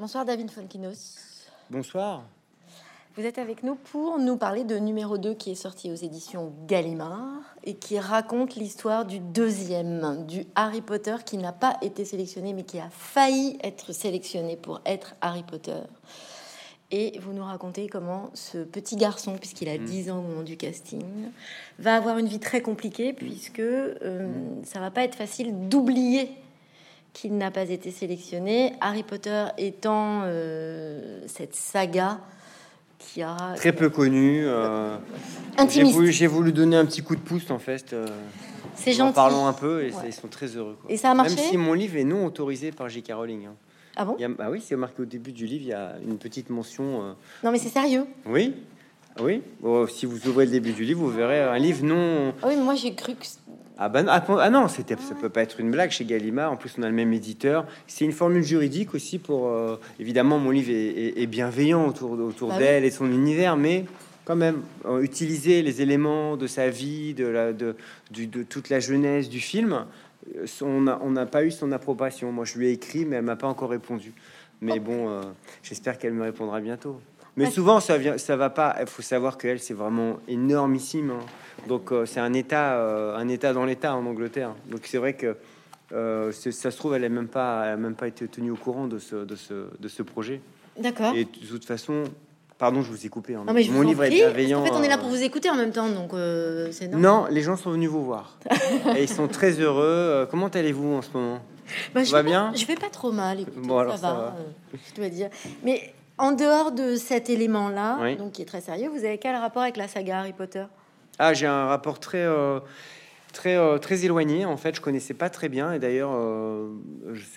Bonsoir David Fonkinos. Bonsoir. Vous êtes avec nous pour nous parler de numéro 2 qui est sorti aux éditions Gallimard et qui raconte l'histoire du deuxième, du Harry Potter qui n'a pas été sélectionné mais qui a failli être sélectionné pour être Harry Potter. Et vous nous racontez comment ce petit garçon, puisqu'il a 10 mm. ans au moment du casting, va avoir une vie très compliquée puisque euh, ça va pas être facile d'oublier qu'il n'a pas été sélectionné. Harry Potter étant euh, cette saga qui a très peu connue. Euh, j'ai voulu, donner un petit coup de pouce en fait. Euh, C'est gentil. En parlant un peu et ils sont très heureux. Et ça a marché. Même si mon livre est non autorisé par J.K. Rowling. Hein. Ah bon Bah oui, c'est marqué au début du livre. Il y a une petite mention. Euh, non mais c'est sérieux. Oui. Oui, si vous ouvrez le début du livre, vous verrez un livre non. Ah oui, mais moi j'ai cru que ah, ben, ah, non, c'était, ça peut pas être une blague chez Gallimard. En plus, on a le même éditeur. C'est une formule juridique aussi pour. Euh, évidemment, mon livre est, bienveillant autour, autour bah d'elle et de son univers, mais quand même, euh, utiliser les éléments de sa vie, de, la, de, de toute la jeunesse du film, euh, on n'a pas eu son approbation. Moi, je lui ai écrit, mais elle m'a pas encore répondu. Mais oh. bon, j'espère qu'elle me répondra bientôt. Mais souvent, ça vient, ça va pas. Il faut savoir qu'elle, c'est vraiment énormissime. Hein. Donc, euh, c'est un état, euh, un état dans l'état en Angleterre. Donc, c'est vrai que euh, ça se trouve, elle n'a même pas, même pas été tenue au courant de ce, de ce, de ce projet. D'accord. Et de toute façon, Pardon, je vous ai coupé. Hein. Mon livre est bienveillant. En fait, on est là pour vous écouter en même temps, donc c'est Non, les gens sont venus vous voir. et ils sont très heureux. Comment allez-vous en ce moment? Bah, je va bien? Je vais pas trop mal. Bon, alors, ça, va, je dois dire. Mais en dehors de cet élément-là, donc qui est très sérieux, vous avez quel rapport avec la saga Harry Potter? Ah, j'ai un rapport très, euh, très, euh, très éloigné. En fait, je connaissais pas très bien. Et d'ailleurs, euh,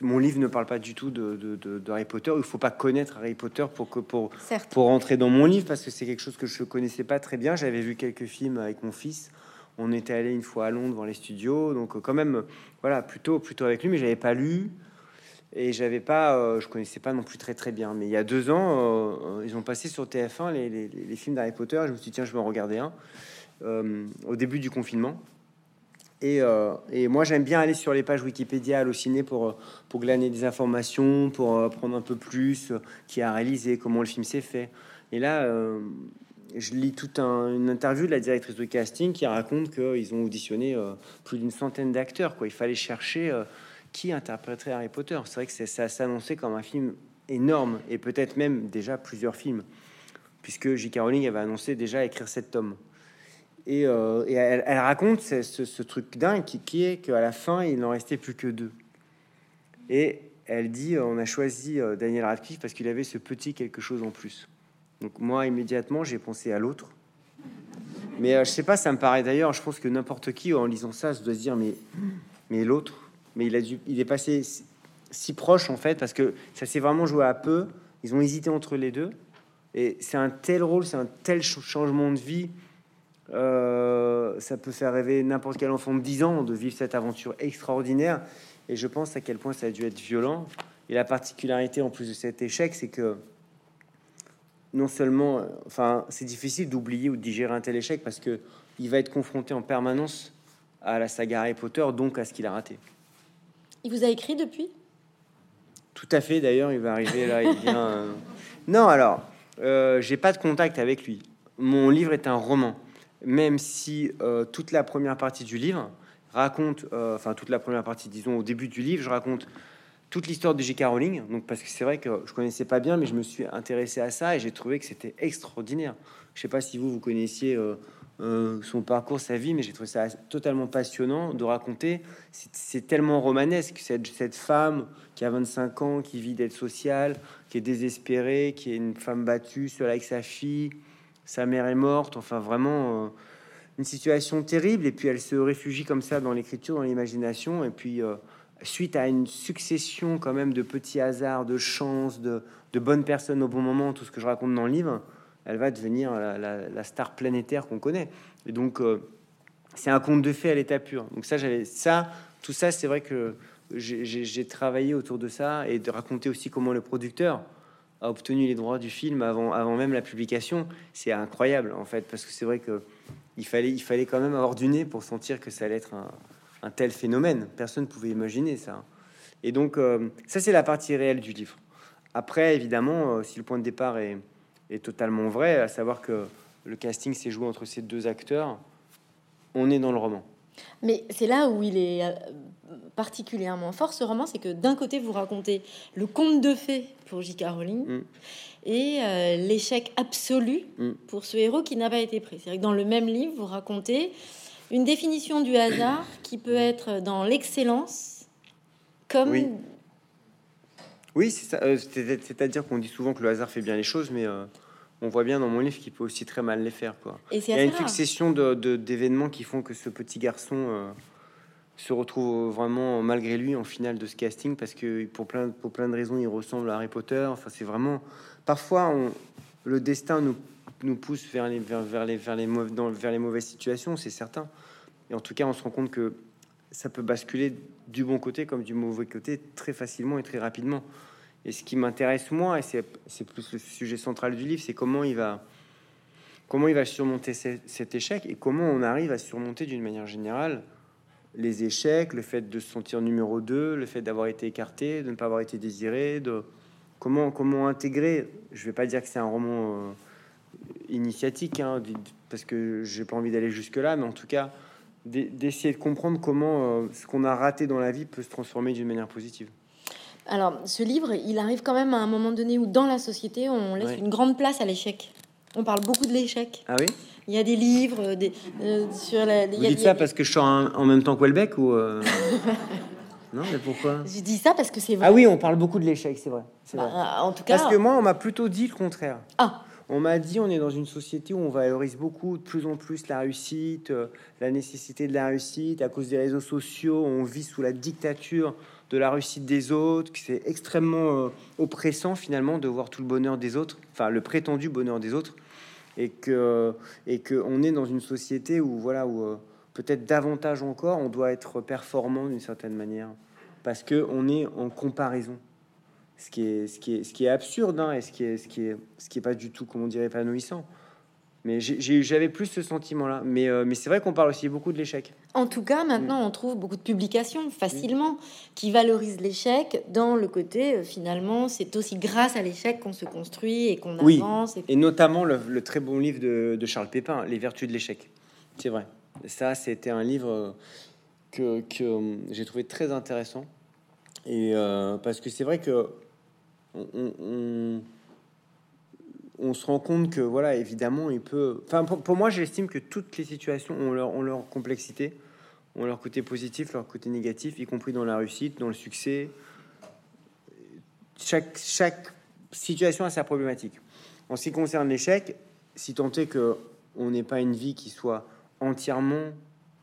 mon livre ne parle pas du tout de, de, Harry Potter. Il faut pas connaître Harry Potter pour que pour pour rentrer dans mon livre parce que c'est quelque chose que je connaissais pas très bien. J'avais vu quelques films avec mon fils. On était allé une fois à Londres dans les studios, donc quand même, voilà, plutôt plutôt avec lui, mais j'avais pas lu. Et j'avais pas, euh, je connaissais pas non plus très très bien. Mais il y a deux ans, euh, euh, ils ont passé sur TF1 les, films d'Harry Potter. je me suis dit tiens, je vais en regarder un au début du confinement. Et, moi, j'aime bien aller sur les pages Wikipédia, halluciner pour pour glaner des informations, pour apprendre un peu plus qui a réalisé, comment le film s'est fait. Et là, je lis toute un, une interview de la directrice de casting qui raconte qu'ils ont auditionné plus d'une centaine d'acteurs. Quoi, il fallait chercher qui interpréterait Harry Potter. C'est vrai que ça s'annonçait comme un film énorme et peut-être même déjà plusieurs films, puisque J.K. Rowling avait annoncé déjà écrire sept tomes. Et, euh, elle, raconte ce, truc dingue qui, est qu'à la fin, il n'en restait plus que deux. Et elle dit on a choisi euh, Daniel Radcliffe parce qu'il avait ce petit quelque chose en plus. Donc moi, immédiatement, j'ai pensé à l'autre. Mais euh, je sais pas, ça me paraît d'ailleurs, je pense que n'importe qui en lisant ça se doit se dire mais, mais l'autre, mais il, est passé si proche en fait, parce que ça s'est vraiment joué à peu. Ils ont hésité entre les deux. Et c'est un tel rôle, c'est un tel changement de vie. Euh, ça peut faire rêver n'importe quel enfant de 10 ans de vivre cette aventure extraordinaire. Et je pense à quel point ça a dû être violent. Et la particularité en plus de cet échec, c'est que non seulement, enfin, c'est difficile d'oublier ou de digérer un tel échec parce que il va être confronté en permanence à la saga Harry Potter, donc à ce qu'il a raté. Il vous a écrit depuis? Tout à fait. D'ailleurs, il va arriver là. Il vient. Euh. Non, alors, euh, j'ai pas de contact avec lui. Mon livre est un roman, même si euh, toute la première partie du livre raconte, enfin toute la première partie, disons au début du livre, je raconte toute l'histoire de J.K. Rowling. Donc parce que c'est vrai que je connaissais pas bien, mais je me suis intéressé à ça et j'ai trouvé que c'était extraordinaire. Je sais pas si vous vous connaissiez son parcours, sa vie, mais j'ai trouvé ça totalement passionnant de raconter. C'est tellement romanesque, cette, cette femme qui a 25 ans, qui vit d'être sociale, qui est désespérée, qui est une femme battue, seule avec sa fille, sa mère est morte, enfin vraiment euh, une situation terrible, et puis elle se réfugie comme ça dans l'écriture, dans l'imagination, et puis euh, suite à une succession quand même de petits hasards, de chances, de, de bonnes personnes au bon moment, tout ce que je raconte dans le livre, elle va devenir la, star planétaire qu'on connaît. Et donc, euh, c'est un conte de fées à l'état pur. Donc ça, j'avais ça, tout ça, c'est vrai que j'ai travaillé autour de ça et de raconter aussi comment le producteur a obtenu les droits du film avant, avant même la publication. C'est incroyable en fait, parce que c'est vrai que il fallait, il fallait quand même avoir du nez pour sentir que ça allait être un, tel phénomène. Personne ne pouvait imaginer ça. Et donc, euh, ça, c'est la partie réelle du livre. Après, évidemment, si le point de départ est, est totalement vrai, à savoir que le casting s'est joué entre ces deux acteurs, on est dans le roman. Mais c'est là où il est particulièrement fort ce roman, c'est que d'un côté vous racontez le conte de fées pour J.K. Rowling mm. et euh, l'échec absolu mm. pour ce héros qui n'a pas été pris. C'est-à-dire que dans le même livre vous racontez une définition du hasard qui peut être dans l'excellence comme oui, oui euh, c'est-à-dire qu'on dit souvent que le hasard fait bien les choses, mais euh, on voit bien dans mon livre qu'il peut aussi très mal les faire. Quoi. Et Il y a une succession d'événements qui font que ce petit garçon se retrouve vraiment malgré lui en finale de ce casting parce que pour plein, pour plein de raisons il ressemble à Harry Potter. Enfin, c'est vraiment parfois on, le destin nous, nous pousse vers les, vers, vers les, vers les, dans, vers les mauvaises situations, c'est certain. Et en tout cas, on se rend compte que ça peut basculer du bon côté comme du mauvais côté très facilement et très rapidement. Et ce qui m'intéresse moi, et c'est plus le sujet central du livre, c'est comment il va comment il va surmonter cet échec et comment on arrive à surmonter d'une manière générale les échecs, le fait de se sentir numéro 2, le fait d'avoir été écarté, de ne pas avoir été désiré, de comment, comment intégrer. Je vais pas dire que c'est un roman euh, initiatique, hein, parce que j'ai pas envie d'aller jusque-là, mais en tout cas, d'essayer de comprendre comment euh, ce qu'on a raté dans la vie peut se transformer d'une manière positive. Alors, ce livre, il arrive quand même à un moment donné où, dans la société, on laisse une grande place à l'échec. On parle beaucoup de l'échec. Ah oui? Il y a des livres des, euh, sur la. Vous dites ça parce que je suis en, même temps qu'Houellebecq ou euh? Non, mais pourquoi? Je dis ça parce que c'est vrai. Ah oui, on parle beaucoup de l'échec, c'est vrai. Bah, en tout cas. Parce que moi, on m'a plutôt dit le contraire. Ah. On m'a dit on est dans une société où on valorise beaucoup, de plus en plus la réussite, euh, la nécessité de la réussite. À cause des réseaux sociaux, on vit sous la dictature de la réussite des autres, que c'est extrêmement oppressant finalement de voir tout le bonheur des autres, enfin le prétendu bonheur des autres. Et que et que on est dans une société où voilà où euh, peut-être davantage encore on doit être performant d'une certaine manière. Parce que on est en comparaison ce qui est ce qui est ce qui est absurde hein, et ce qui est ce qui est ce qui est pas du tout comment on dirait épanouissant mais j'avais plus ce sentiment-là. Mais, euh, mais c'est vrai qu'on parle aussi beaucoup de l'échec. En tout cas, maintenant, mm. on trouve beaucoup de publications facilement qui valorisent l'échec dans le côté, euh, finalement, c'est aussi grâce à l'échec qu'on se construit et qu'on avance. Et, notamment le, très bon livre de, Charles Pépin, Les vertus de l'échec. C'est vrai. Ça, c'était un livre euh, que, que j'ai trouvé très intéressant. Et parce que c'est vrai que on on se rend compte que, voilà, évidemment, il peut. Enfin, pour, moi, j'estime que toutes les situations ont leur, ont leur complexité, ont leur côté positif, leur côté négatif, y compris dans la réussite, dans le succès. Chaque, chaque situation a sa problématique. En ce qui concerne l'échec, si tant est que on n'est pas une vie qui soit entièrement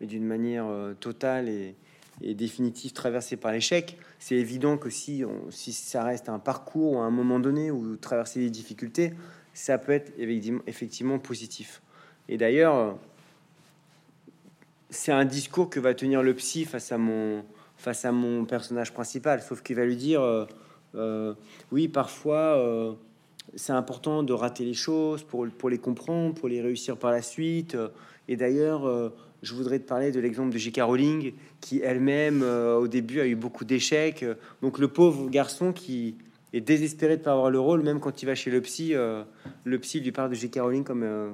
et d'une manière euh, totale et, et définitive traversée par l'échec, c'est évident que si, on, si ça reste un parcours ou à un moment donné où traverser les difficultés, ça peut être effectivement positif. Et d'ailleurs, c'est un discours que va tenir le psy face à mon, face à mon personnage principal, sauf qu'il va lui dire, euh, euh, oui, parfois, euh, c'est important de rater les choses pour, pour les comprendre, pour les réussir par la suite. Et d'ailleurs, je voudrais te parler de l'exemple de J.K. Rowling, qui elle-même, au début, a eu beaucoup d'échecs. Donc le pauvre garçon qui, est désespéré de pas avoir le rôle, même quand il va chez le psy. Euh, le psy lui parle de J.K. Rowling comme, euh,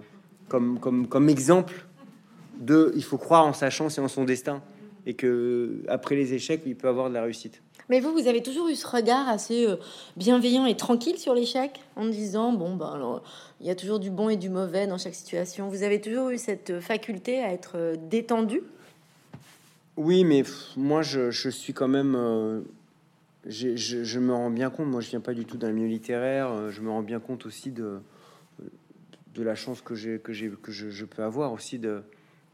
comme, comme, comme exemple de il faut croire en sa chance et en son destin. Et que après les échecs, il peut avoir de la réussite. Mais vous, vous avez toujours eu ce regard assez euh, bienveillant et tranquille sur l'échec, en disant bon ben alors, il y a toujours du bon et du mauvais dans chaque situation. Vous avez toujours eu cette faculté à être détendu. Oui, mais moi je, suis quand même je, me rends bien compte, moi je viens pas du tout d'un milieu littéraire, euh, je me rends bien compte aussi de, de la chance que, j'ai, que, j'ai, que je, peux avoir aussi de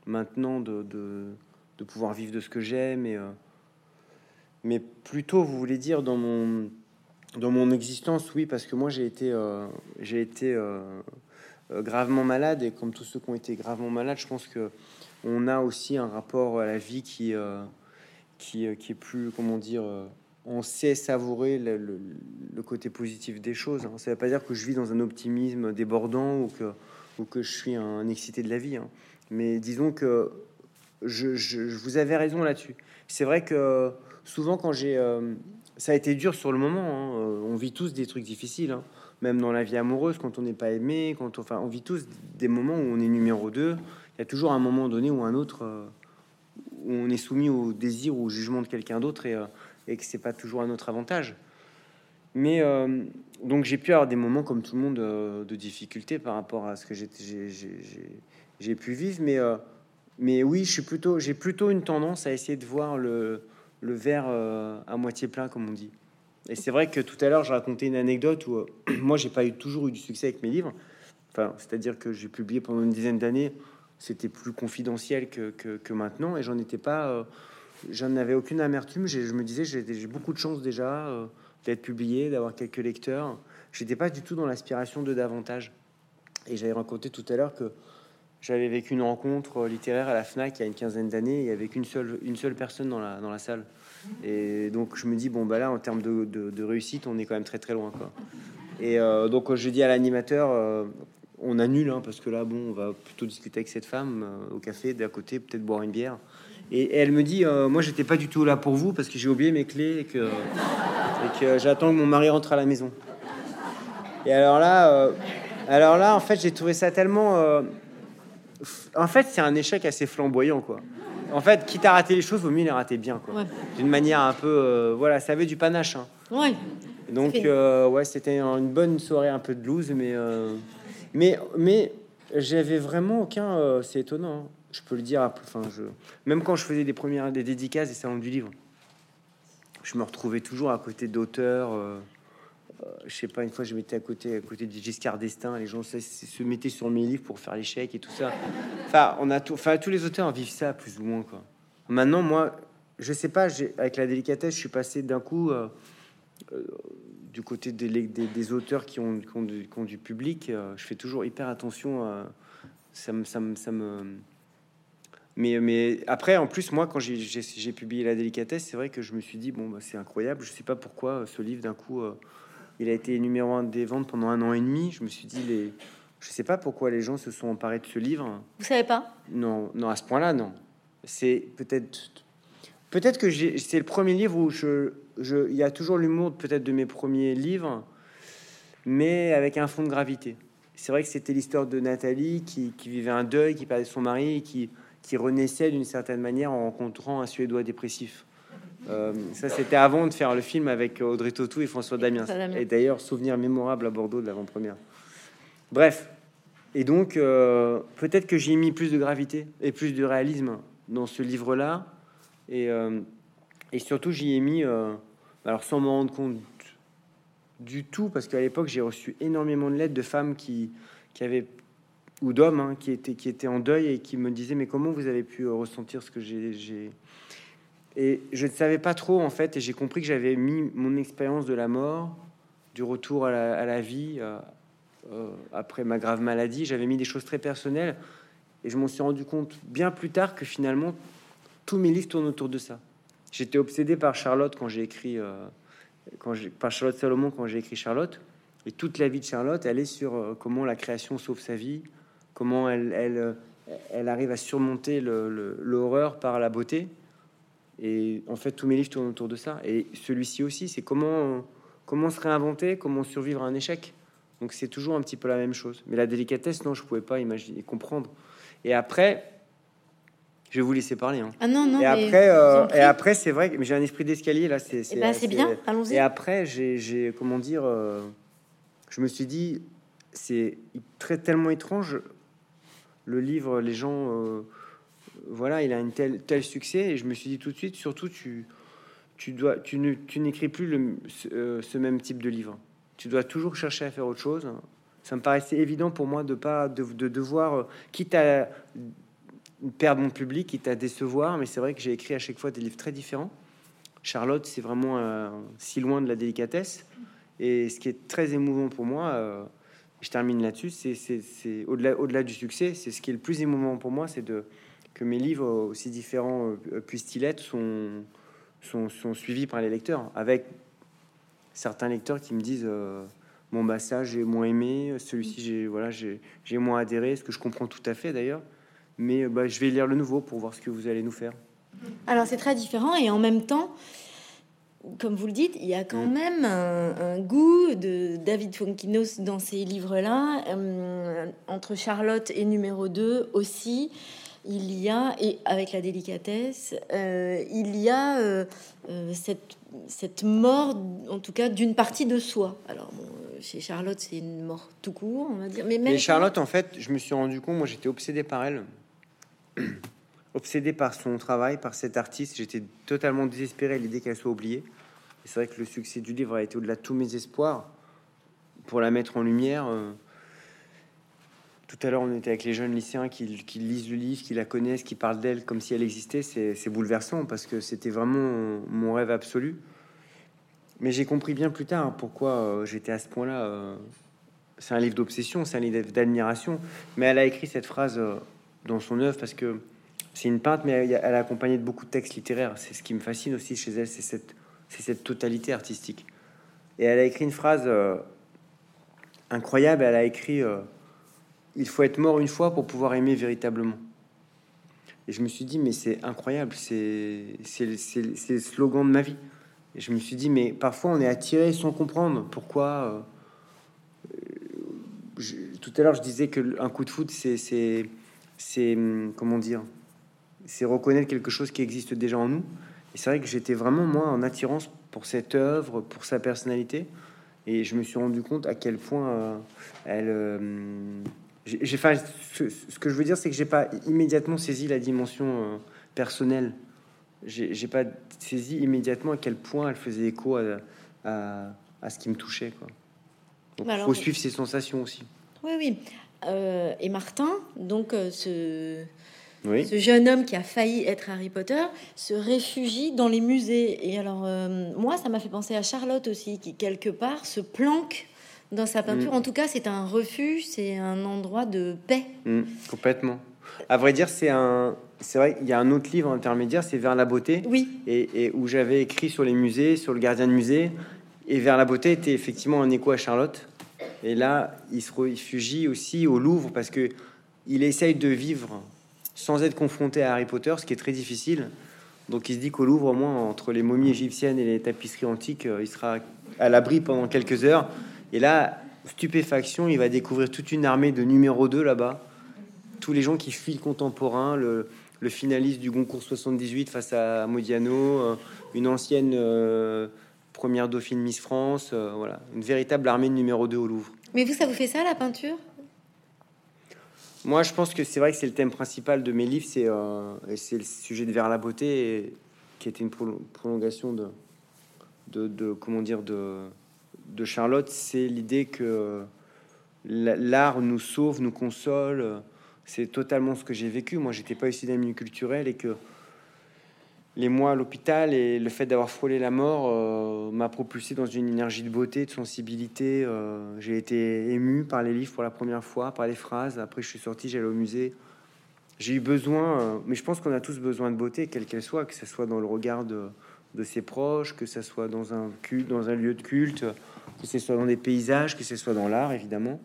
maintenant de, de, pouvoir vivre de ce que j'aime. Et, euh, mais plutôt, vous voulez dire, dans mon, dans mon existence, oui, parce que moi j'ai été, euh, j'ai été gravement malade et comme tous ceux qui ont été gravement malades, je pense que on a aussi un rapport à la vie qui, qui, est plus, comment dire, on sait savourer le, côté positif des choses. Hein. Ça ne veut pas dire que je vis dans un optimisme débordant ou que, ou que je suis un excité de la vie. Hein. Mais disons que je, vous avais raison là-dessus. C'est vrai que souvent quand j'ai... Euh, ça a été dur sur le moment. hein. Euh, On vit tous des trucs difficiles, hein. même dans la vie amoureuse, quand on n'est pas aimé, quand on, enfin, on vit tous des moments où on est numéro 2 Il y a toujours un moment donné ou un autre euh, où on est soumis au désir ou au jugement de quelqu'un d'autre et, et que c'est pas toujours à notre avantage. Mais donc j'ai pu avoir des moments comme tout le monde de difficulté par rapport à ce que j'ai- pu vivre. Mais, mais oui, je suis plutôt, j'ai plutôt une tendance à essayer de voir le, le verre euh, à moitié plein, comme on dit. Et c'est vrai que tout à l'heure, je racontais une anecdote où euh, moi, j'ai pas eu, toujours eu du succès avec mes livres. Enfin, c'est-à-dire que j'ai publié pendant une dizaine d'années. C'était plus confidentiel que, maintenant, et j'en étais pas. euh, j'en avais aucune amertume. Je me disais, j'ai beaucoup de chance déjà d'être publié, d'avoir quelques lecteurs. J'étais pas du tout dans l'aspiration de davantage. Et j'avais raconté tout à l'heure que j'avais vécu une rencontre littéraire à la Fnac il y a une quinzaine d'années. Il y avait qu'une seule, une seule personne dans la, dans la salle. Et donc je me dis bon bah là en termes de, de- réussite, on est quand même très très loin quoi. Et euh, donc je dis à l'animateur, euh, on annule hein, parce que là bon, on va plutôt discuter avec cette femme euh, au café d'à côté, peut-être boire une bière. Et, elle me dit, euh, moi j'étais pas du tout là pour vous parce que j'ai oublié mes clés et que, et que j'attends que mon mari rentre à la maison. Et alors là, euh, alors là en fait j'ai trouvé ça tellement, euh, en fait c'est un échec assez flamboyant quoi. En fait, quitte à rater les choses, vaut mieux les rater bien quoi. Ouais. D'une manière un peu, euh, voilà, ça avait du panache. hein. Ouais. Donc euh, ouais, c'était une bonne soirée un peu de blues, mais euh, mais mais j'avais vraiment aucun. c'est étonnant. hein. Je peux le dire. Enfin, je même quand je faisais des premières des dédicaces des salons du livre, je me retrouvais toujours à côté d'auteurs. Euh, euh, je sais pas, une fois je m'étais à côté à côté de Giscard d'Estaing, les gens se, mettaient sur mes livres pour faire chèques et tout ça. Enfin, on a tout, enfin tous les auteurs vivent ça plus ou moins quoi. Maintenant, moi, je sais pas, avec la délicatesse, je suis passé d'un coup. euh, du côté des, auteurs qui ont, qui du, public, euh, je fais toujours hyper attention. ça me, ça me, ça me- Mais, mais après, en plus, moi, quand j'ai- publié La délicatesse, c'est vrai que je me suis dit, bon, bah, c'est incroyable. Je sais pas pourquoi euh, ce livre, d'un coup, euh, il a été numéro un des ventes pendant un an et demi. Je me suis dit, les... je sais pas pourquoi les gens se sont emparés de ce livre. Vous savez pas? Non, non, à ce point-là, non. C'est peut-être, peut-être que j'ai- c'est le premier livre où je, je, il y a toujours l'humour peut-être de mes premiers livres, mais avec un fond de gravité. C'est vrai que c'était l'histoire de Nathalie qui, qui vivait un deuil, qui perdait son mari, et qui, qui renaissait d'une certaine manière en rencontrant un Suédois dépressif. Euh, ça, c'était avant de faire le film avec Audrey Tautou et François Damiens. Et d'ailleurs, souvenir mémorable à Bordeaux de l'avant-première. Bref, et donc, euh, peut-être que j'ai mis plus de gravité et plus de réalisme dans ce livre-là. Et, euh, et surtout, j'y ai mis, alors sans m'en rendre compte du tout, parce qu'à l'époque, j'ai reçu énormément de lettres de femmes qui, qui avaient, ou d'hommes, hein, qui, étaient, qui étaient en deuil et qui me disaient, mais comment vous avez pu ressentir ce que j'ai... Et je ne savais pas trop, en fait, et j'ai compris que j'avais mis mon expérience de la mort, du retour à la, vie, euh, euh, après ma grave maladie, j'avais mis des choses très personnelles et je m'en suis rendu compte bien plus tard que finalement tous mes livres tournent autour de ça. J'étais obsédé par Charlotte quand j'ai écrit, euh, par Charlotte Salomon quand j'ai écrit Charlotte et toute la vie de Charlotte, elle est sur comment la création sauve sa vie, comment elle, arrive à surmonter l'horreur par la beauté. Et en fait, tous mes livres tournent autour de ça. Et celui-ci aussi, c'est comment, comment se réinventer, comment survivre à un échec. Donc c'est toujours un petit peu la même chose. Mais la délicatesse, non, je pouvais pas imaginer, comprendre. Et après, je vais vous laisser parler. hein. Ah non, non. et, après, euh, et après, c'est vrai que j'ai un esprit d'escalier là. C'est, Eh ben, bien, allons-y. Et après, j'ai, j'ai- comment dire, euh, je me suis dit, c'est très tellement étrange. Le livre, les gens, euh, voilà, il a une telle tel succès, et je me suis dit tout de suite, surtout tu, tu dois, tu ne, tu n'écris plus le, ce, euh, même type de livre. Tu dois toujours chercher à faire autre chose. Ça me paraissait évident pour moi de pas de, de devoir, euh, quitte à perdre mon public, quitte à décevoir, mais c'est vrai que j'ai écrit à chaque fois des livres très différents. Charlotte, c'est vraiment euh, si loin de la délicatesse. Et ce qui est très émouvant pour moi, je termine là-dessus, c'est, c'est, c'est au-delà, au-delà du succès, c'est ce qui est le plus émouvant pour moi, c'est de que mes livres, aussi différents euh, puissent-ils être, sont, sont, sont suivis par les lecteurs, avec certains lecteurs qui me disent euh, bon bah ça j'ai moins aimé, celui-ci j'ai voilà j'ai, j'ai moins adhéré, ce que je comprends tout à fait d'ailleurs, mais euh, bah, je vais lire le nouveau pour voir ce que vous allez nous faire. Alors c'est très différent et en même temps, comme vous le dites, il y a quand mm. même un, goût de David Fonkinos dans ces livres-là. Euh, entre Charlotte et numéro 2 aussi, il y a, et avec la délicatesse, euh, il y a euh, cette, cette mort, en tout cas, d'une partie de soi. Alors, chez Charlotte, c'est une mort tout court, on va dire. Mais, même Charlotte, en fait, je me suis rendu compte, moi j'étais obsédé par elle obsédé par son travail, par cet artiste. J'étais totalement désespéré à l'idée qu'elle soit oubliée. c'est vrai que le succès du livre a été au-delà de tous mes espoirs pour la mettre en lumière. Euh, tout à l'heure, on était avec les jeunes lycéens qui, lisent le livre, qui la connaissent, qui parlent d'elle comme si elle existait. C'est bouleversant parce que c'était vraiment mon rêve absolu. Mais j'ai compris bien plus tard pourquoi euh, j'étais à ce point-là. Euh, c'est un livre d'obsession, c'est un livre d'admiration. Mais elle a écrit cette phrase dans son œuvre parce que c'est une peintre, mais elle, a accompagné de beaucoup de textes littéraires. C'est ce qui me fascine aussi chez elle, c'est cette, cette totalité artistique. Et elle a écrit une phrase euh, incroyable. Elle a écrit euh, Il faut être mort une fois pour pouvoir aimer véritablement. Et je me suis dit, mais c'est incroyable, c'est le slogan de ma vie. Et je me suis dit, mais parfois on est attiré sans comprendre pourquoi. Euh, tout à l'heure, je disais que un coup de foot, c'est hum, comment dire c'est reconnaître quelque chose qui existe déjà en nous. Et c'est vrai que j'étais vraiment, moi, en attirance pour cette œuvre, pour sa personnalité. Et je me suis rendu compte à quel point euh, elle. Euh, j'ai, enfin, ce, ce, que je veux dire, c'est que j'ai pas immédiatement saisi la dimension euh, personnelle. J'ai, pas saisi immédiatement à quel point elle faisait écho à, à, ce qui me touchait. Quoi. Donc, il faut suivre ses sensations aussi. Oui, oui. et Martin, donc, ce ce jeune homme qui a failli être Harry Potter se réfugie dans les musées. Et alors, euh, moi, ça m'a fait penser à Charlotte aussi, qui quelque part se planque dans sa peinture. Mm. En tout cas, c'est un refuge, c'est un endroit de paix. Mm, complètement. À vrai dire, c'est un. C'est vrai, il y a un autre livre intermédiaire, c'est Vers la beauté. Oui. Et, où j'avais écrit sur les musées, sur le gardien de musée. Et Vers la beauté était effectivement un écho à Charlotte. Et là, il se réfugie aussi au Louvre parce que il essaye de vivre sans être confronté à Harry Potter, ce qui est très difficile. Donc il se dit qu'au Louvre, au moins, entre les momies égyptiennes et les tapisseries antiques, euh, il sera à l'abri pendant quelques heures. Et là, stupéfaction, il va découvrir toute une armée de numéro 2 là-bas. Tous les gens qui fuient le contemporain, le, finaliste du concours 78 face à Modiano, euh, une ancienne euh, première dauphine Miss France, voilà, une véritable armée de numéro 2 au Louvre. Mais vous, ça vous fait ça, la peinture? Moi, je pense que c'est vrai que c'est le thème principal de mes livres, c'est euh, c'est le sujet de Vers la beauté, qui était une prolongation de, de, comment dire de, de Charlotte. C'est l'idée que l'art nous sauve, nous console. C'est totalement ce que j'ai vécu. Moi, j'étais pas issu d'un milieu culturel et que les mois à l'hôpital et le fait d'avoir frôlé la mort euh, m'a propulsé dans une énergie de beauté, de sensibilité. Euh, j'ai été ému par les livres pour la première fois, par les phrases. Après, je suis sorti, j'allais au musée. J'ai eu besoin, euh, mais je pense qu'on a tous besoin de beauté, quelle qu'elle soit, que ce soit dans le regard de, ses proches, que ce soit dans un culte, dans un lieu de culte, que ce soit dans des paysages, que ce soit dans l'art, évidemment.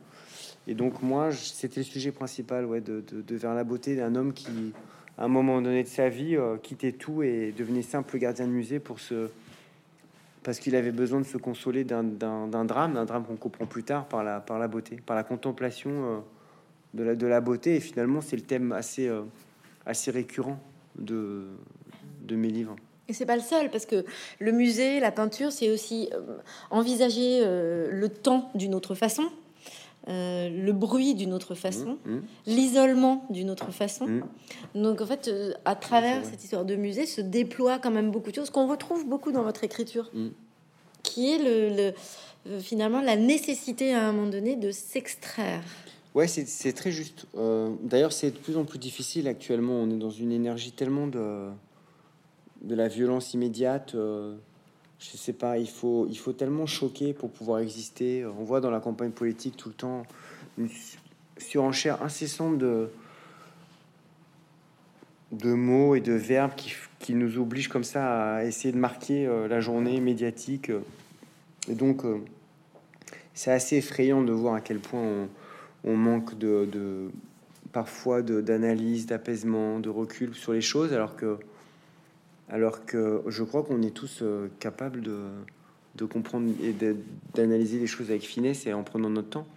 Et donc moi, c'était le sujet principal, ouais, de, de vers la beauté d'un homme qui à un moment donné de sa vie, euh, quittait tout et devenait simple gardien de musée pour se parce qu'il avait besoin de se consoler d'un drame, d'un drame qu'on comprend plus tard par la, par la beauté, par la contemplation euh, de, la, de la beauté. Et finalement, c'est le thème assez, euh, assez récurrent de, de mes livres. Et c'est pas le seul, parce que le musée, la peinture, c'est aussi envisager le temps d'une autre façon. Euh, le bruit d'une autre façon, mmh, mmh. l'isolement d'une autre façon. Mmh. Donc en fait, euh, à travers cette histoire de musée, se déploie quand même beaucoup de choses qu'on retrouve beaucoup dans votre écriture, qui est le, euh, finalement la nécessité à un moment donné de s'extraire. Ouais, c'est très juste. D'ailleurs, c'est de plus en plus difficile actuellement. On est dans une énergie tellement de, de la violence immédiate je sais pas, il faut, il faut tellement choquer pour pouvoir exister. On voit dans la campagne politique tout le temps une surenchère incessante de, de mots et de verbes qui, qui nous obligent comme ça à essayer de marquer euh, la journée médiatique. Et donc, euh, c'est assez effrayant de voir à quel point on, manque de, de parfois d'analyse, d'apaisement, de recul sur les choses, alors que alors que je crois qu'on est tous euh, capables de, de comprendre et d'analyser les choses avec finesse et en prenant notre temps.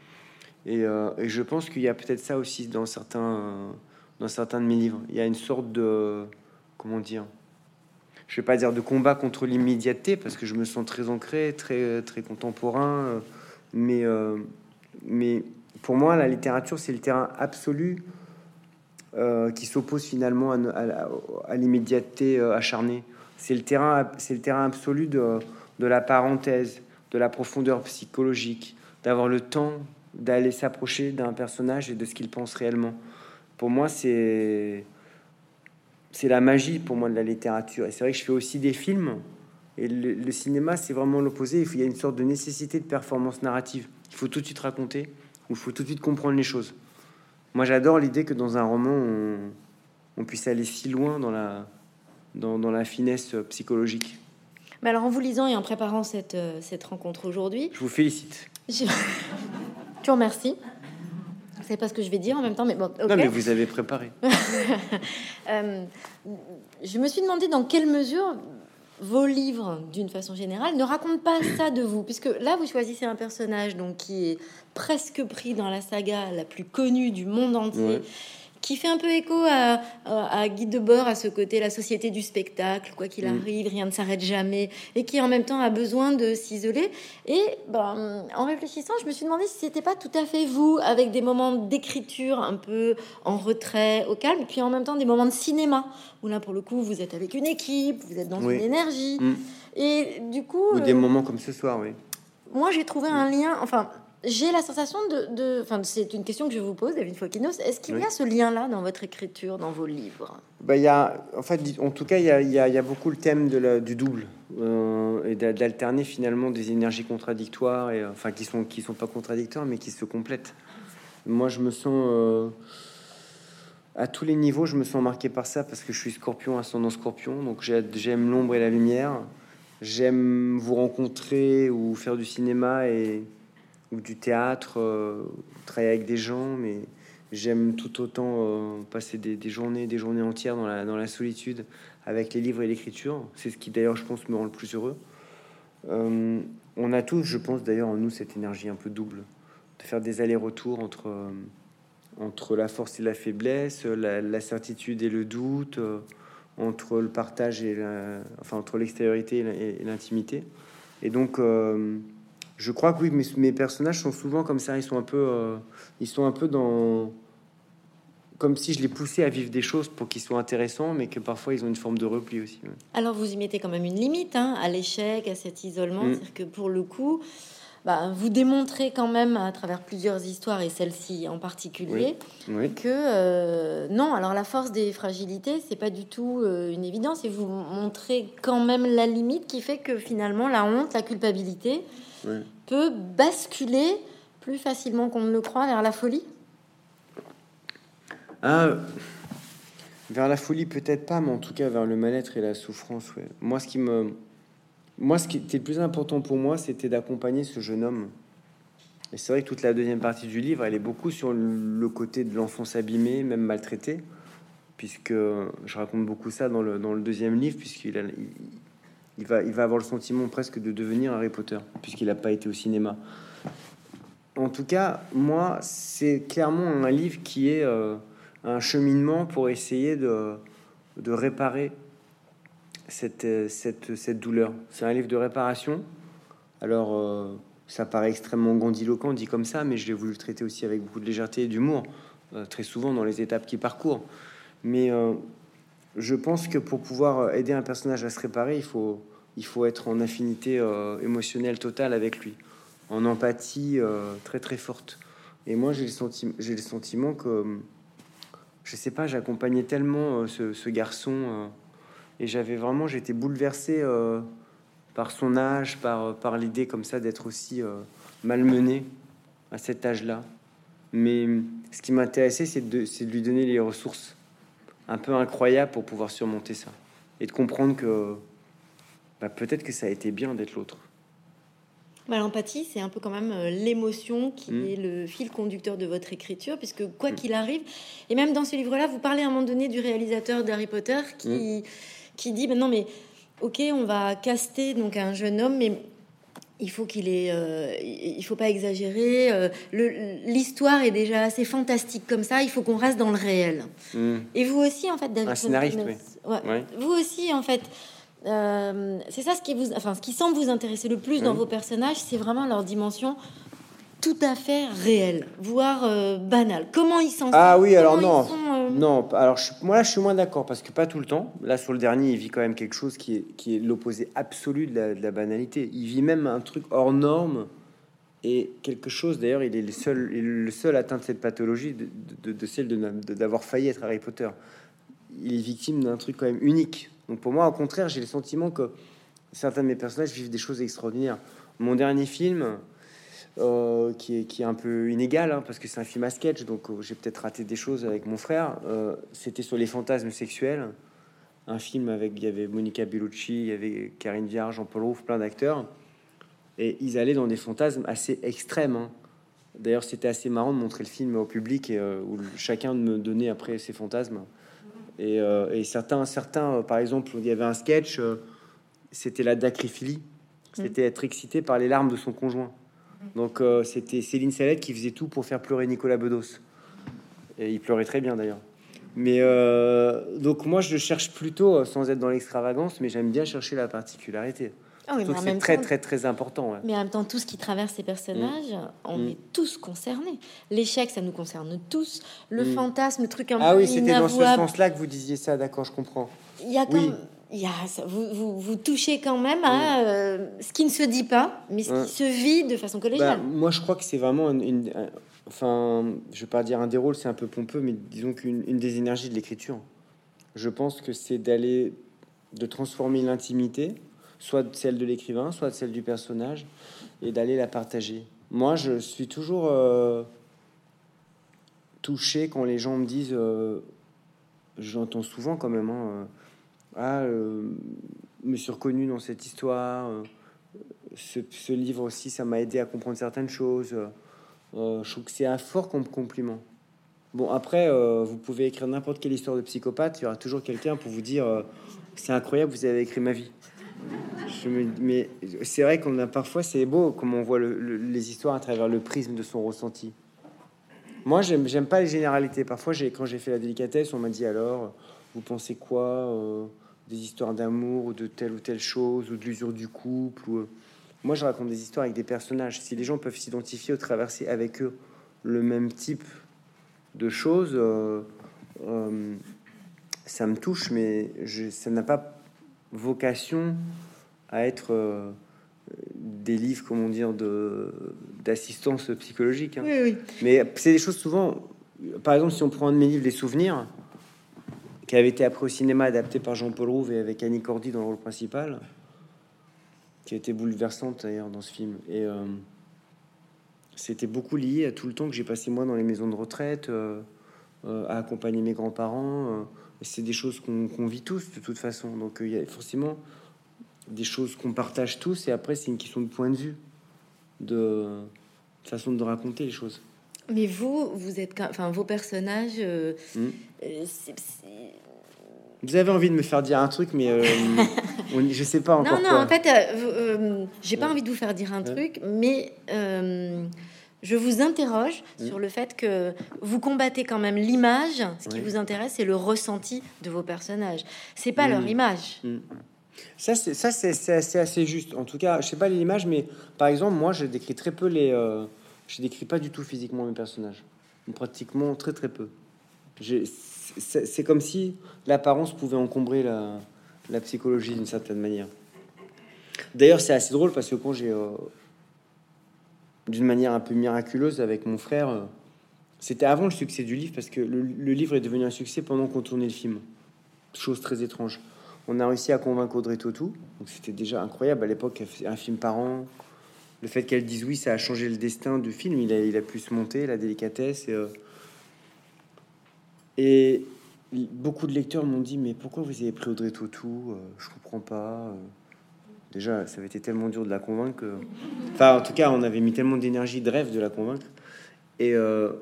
Et, euh, et je pense qu'il y a peut-être ça aussi dans certains, dans certains de mes livres. Il y a une sorte de, comment dire, je vais pas dire de combat contre l'immédiateté parce que je me sens très ancré, très très contemporain, euh, mais mais pour moi la littérature c'est le terrain absolu euh, qui s'oppose finalement à, l'immédiateté euh, acharnée. C'est le terrain, c'est le terrain absolu de, la parenthèse, de la profondeur psychologique, d'avoir le temps d'aller s'approcher d'un personnage et de ce qu'il pense réellement. Pour moi, c'est c'est la magie pour moi de la littérature. Et c'est vrai que je fais aussi des films. Et le, cinéma, c'est vraiment l'opposé. Il y a une sorte de nécessité de performance narrative. Il faut tout de suite raconter, ou il faut tout de suite comprendre les choses. Moi, j'adore l'idée que dans un roman, on, puisse aller si loin dans la, dans, la finesse psychologique. Mais alors, en vous lisant et en préparant cette, euh, cette rencontre aujourd'hui, je vous félicite. Je, te remercie. C'est pas ce que je vais dire en même temps, mais bon. Non, mais vous avez préparé. Euh, je me suis demandé dans quelle mesure vos livres, d'une façon générale, ne racontent pas ça de vous, puisque là, vous choisissez un personnage donc qui est presque pris dans la saga la plus connue du monde entier qui fait un peu écho à, à, Guy Debord, à ce côté, la société du spectacle, quoi qu'il mm. arrive, rien ne s'arrête jamais, et qui en même temps a besoin de s'isoler. Et ben, en réfléchissant, je me suis demandé si c'était pas tout à fait vous, avec des moments d'écriture un peu en retrait, au calme, puis en même temps des moments de cinéma, où là, pour le coup, vous êtes avec une équipe, vous êtes dans une énergie. Mm. Et du coup... Ou des euh, moments comme ce soir, oui. Moi, j'ai trouvé un lien, enfin, j'ai la sensation de, enfin, c'est une question que je vous pose, David Fokinos. Est-ce qu'il y a ce lien-là dans votre écriture, dans vos livres? Bah, y a, en fait, en tout cas, il y a, il y a, beaucoup le thème de du double euh, et d'alterner finalement des énergies contradictoires et enfin qui sont qui sont pas contradictoires, mais qui se complètent. Moi, je me sens euh, à tous les niveaux, je me sens marqué par ça parce que je suis Scorpion, ascendant Scorpion, donc j'aime l'ombre et la lumière. J'aime vous rencontrer ou faire du cinéma et ou du théâtre, euh, travailler avec des gens, mais j'aime tout autant euh, passer des, journées, des journées entières dans la, dans la solitude avec les livres et l'écriture. C'est ce qui d'ailleurs, je pense, me rend le plus heureux. Euh, on a tous, je pense d'ailleurs, en nous cette énergie un peu double, de faire des allers-retours entre, entre la force et la faiblesse, la, certitude et le doute, entre le partage et la, enfin entre l'extériorité et l'intimité. Et donc, je crois que oui, mais mes personnages sont souvent comme ça. Ils sont un peu, euh, ils sont un peu dans, comme si je les poussais à vivre des choses pour qu'ils soient intéressants, mais que parfois ils ont une forme de repli aussi. Alors vous y mettez quand même une limite hein, à l'échec, à cet isolement, mm. c'est-à-dire que pour le coup, bah, vous démontrez quand même à travers plusieurs histoires et celle-ci en particulier que euh, non. Alors la force des fragilités, c'est pas du tout euh, une évidence et vous montrez quand même la limite qui fait que finalement la honte, la culpabilité peut basculer plus facilement qu'on ne le croit vers la folie? Ah, Vers la folie, peut-être pas, mais en tout cas vers le mal-être et la souffrance. Moi, ce qui me. Moi, ce qui était le plus important pour moi, c'était d'accompagner ce jeune homme. Et c'est vrai que toute la deuxième partie du livre, elle est beaucoup sur le côté de l'enfance abîmée, même maltraité, puisque je raconte beaucoup ça dans le, dans le deuxième livre, puisqu'il a, il va, il va avoir le sentiment presque de devenir Harry Potter, puisqu'il n'a pas été au cinéma. En tout cas, moi, c'est clairement un livre qui est euh, un cheminement pour essayer de, de réparer cette, cette, cette douleur. C'est un livre de réparation. Alors, euh, ça paraît extrêmement grandiloquent dit comme ça, mais je l'ai voulu traiter aussi avec beaucoup de légèreté et d'humour, euh, très souvent dans les étapes qui parcourt. Mais je pense que pour pouvoir aider un personnage à se réparer, il faut, il faut être en affinité euh, émotionnelle totale avec lui, en empathie euh, très très forte. Et moi, j'ai le, sentiment que, je sais pas, j'accompagnais tellement euh, ce, garçon et j'avais vraiment, j'étais bouleversé par son âge, par, par l'idée comme ça d'être aussi malmené à cet âge-là. Mais ce qui m'intéressait, c'est de lui donner les ressources un peu incroyables pour pouvoir surmonter ça et de comprendre que bah, peut-être que ça a été bien d'être l'autre. Bah, L'empathie, c'est un peu quand même euh, l'émotion qui mm. est le fil conducteur de votre écriture, puisque quoi mm. qu'il arrive, et même dans ce livre-là, vous parlez à un moment donné du réalisateur d'Harry Potter qui, mm. qui dit, non mais ok, on va caster donc un jeune homme, mais il faut qu'il ait, euh, il faut pas exagérer. Euh, L'histoire est déjà assez fantastique comme ça. Il faut qu'on reste dans le réel. Et vous aussi, en fait, David. Un scénariste, oui. Vous aussi, en fait. Euh, c'est ça ce qui vous, enfin, ce qui semble vous intéresser le plus dans vos personnages, c'est vraiment leur dimension tout à fait réel, voire euh, banal. Comment ils s'en Ah oui, alors non, euh, non. Alors moi là, je suis moins d'accord parce que pas tout le temps. Là, sur le dernier, il vit quand même quelque chose qui est qui est l'opposé absolu de la, banalité. Il vit même un truc hors norme et quelque chose. D'ailleurs, il est le seul, le seul atteint de cette pathologie, de, de, celle d'avoir failli être Harry Potter. Il est victime d'un truc quand même unique. Donc pour moi, au contraire, j'ai le sentiment que certains de mes personnages vivent des choses extraordinaires. Mon dernier film, euh, qui, est, un peu inégal, hein, parce que c'est un film à sketch, donc euh, j'ai peut-être raté des choses avec mon frère. Euh, c'était sur les fantasmes sexuels, un film avec, il y avait Monica Bellucci, il y avait Karine Viard, Jean-Paul Rouff, plein d'acteurs, et ils allaient dans des fantasmes assez extrêmes. Hein. D'ailleurs, c'était assez marrant de montrer le film au public et où chacun me donnait après ses fantasmes. Et, et, certains, certains, par exemple, il y avait un sketch, c'était la dacryphilie, mmh. c'était être excité par les larmes de son conjoint. Donc euh, c'était Céline Salette qui faisait tout pour faire pleurer Nicolas Bedos. Et il pleurait très bien d'ailleurs. Mais euh, donc moi je cherche plutôt, euh, sans être dans l'extravagance, mais j'aime bien chercher la particularité. Ah c'est très très très important. Mais en même temps, tout ce qui traverse ces personnages, mm. on mm. est tous concernés. L'échec, ça nous concerne tous. Le mm. fantasme, le truc un ah oui, c'était dans ce sens-là que vous disiez ça. D'accord, je comprends. Il y a oui vous, vous, touchez quand même à euh, ce qui ne se dit pas, mais ce qui se vit de façon collégiale. Bah, moi, je crois que c'est vraiment une, enfin, je vais pas dire un des rôles, c'est un peu pompeux, mais disons qu'une une des énergies de l'écriture. Je pense que c'est d'aller, de transformer l'intimité, soit celle de l'écrivain, soit celle du personnage, et d'aller la partager. Moi, je suis toujours euh, touché quand les gens me disent, euh, j'entends souvent quand même, hein, ah, euh, me suis reconnu dans cette histoire. Ce, livre aussi, ça m'a aidé à comprendre certaines choses. Je trouve que c'est un fort compliment. Bon, après, vous pouvez écrire n'importe quelle histoire de psychopathe, il y aura toujours quelqu'un pour vous dire c'est incroyable, vous avez écrit ma vie. Mais c'est vrai qu'on a parfois, c'est beau comme on voit les histoires à travers le prisme de son ressenti. Moi, j'aime pas les généralités. Parfois, quand j'ai fait la délicatesse, on m'a dit alors, vous pensez quoi des histoires d'amour ou de telle ou telle chose ou de l'usure du couple. Ou... Euh, moi, je raconte des histoires avec des personnages. Si les gens peuvent s'identifier ou traverser avec eux le même type de choses, euh, euh, ça me touche, mais je, ça n'a pas vocation à être des livres, comment dire, de d'assistance psychologique. Hein. Oui, oui. Mais c'est des choses souvent. Par exemple, si on prend un de mes livres, Les Souvenirs, qui avait été après au cinéma adapté par Jean-Paul Rouve et avec Annie Cordy dans le rôle principal, qui a été bouleversante d'ailleurs dans ce film. Et euh, c'était beaucoup lié à tout le temps que j'ai passé moi dans les maisons de retraite, euh, euh, à accompagner mes grands-parents. C'est des choses qu'on vit tous de toute façon. Donc il y a forcément des choses qu'on partage tous, et après c'est une question de point de vue, de façon de raconter les choses. Mais vous, vous êtes, enfin, vos personnages, hmm. Vous avez envie de me faire dire un truc, mais euh, je sais pas encore. Non, non, en fait, euh, euh, j'ai pas envie de vous faire dire un truc, mais je vous interroge mm. sur le fait que vous combattez quand même l'image. Ce qui vous intéresse, c'est le ressenti de vos personnages. C'est pas leur mm. image. Mm. Ça, c'est ça, c'est assez juste. En tout cas, je sais pas l'image, mais par exemple, moi, je décris très peu les. je décris pas du tout physiquement mes personnages. Pratiquement très très peu c'est comme si l'apparence pouvait encombrer la, psychologie d'une certaine manière. D'ailleurs, c'est assez drôle parce que quand j'ai, euh, d'une manière un peu miraculeuse avec mon frère, euh, c'était avant le succès du livre parce que le, livre est devenu un succès pendant qu'on tournait le film. Chose très étrange. On a réussi à convaincre Audrey Tautou, donc c'était déjà incroyable à l'époque, un film par an. Le fait qu'elle dise oui, ça a changé le destin du film. Il a, il a pu se monter, la délicatesse. Et, euh, et beaucoup de lecteurs m'ont dit Mais pourquoi vous avez pris Audrey Tautou euh, Je comprends pas. Euh. Déjà, ça avait été tellement dur de la convaincre. Enfin, en tout cas, on avait mis tellement d'énergie, de rêve de la convaincre. Et euh,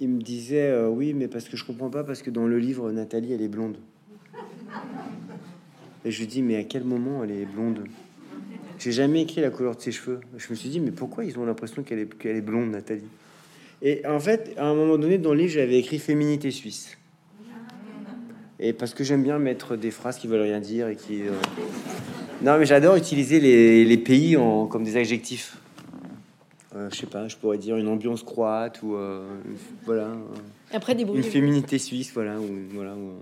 il, me disait Oui, mais parce que je comprends pas, parce que dans le livre, Nathalie, elle est blonde. Et je lui dis, mais à quel moment elle est blonde? J'ai jamais écrit la couleur de ses cheveux. Je me suis dit, mais pourquoi ils ont l'impression qu'elle est, qu'elle est blonde, Nathalie? Et en fait, à un moment donné, dans le livre, j'avais écrit féminité suisse. Et parce que j'aime bien mettre des phrases qui veulent rien dire et qui. euh, Non, mais j'adore utiliser les, les pays en, comme des adjectifs. Euh, je sais pas, je pourrais dire une ambiance croate ou euh, voilà. euh, Après, des une féminité suisse, voilà, ou voilà, ou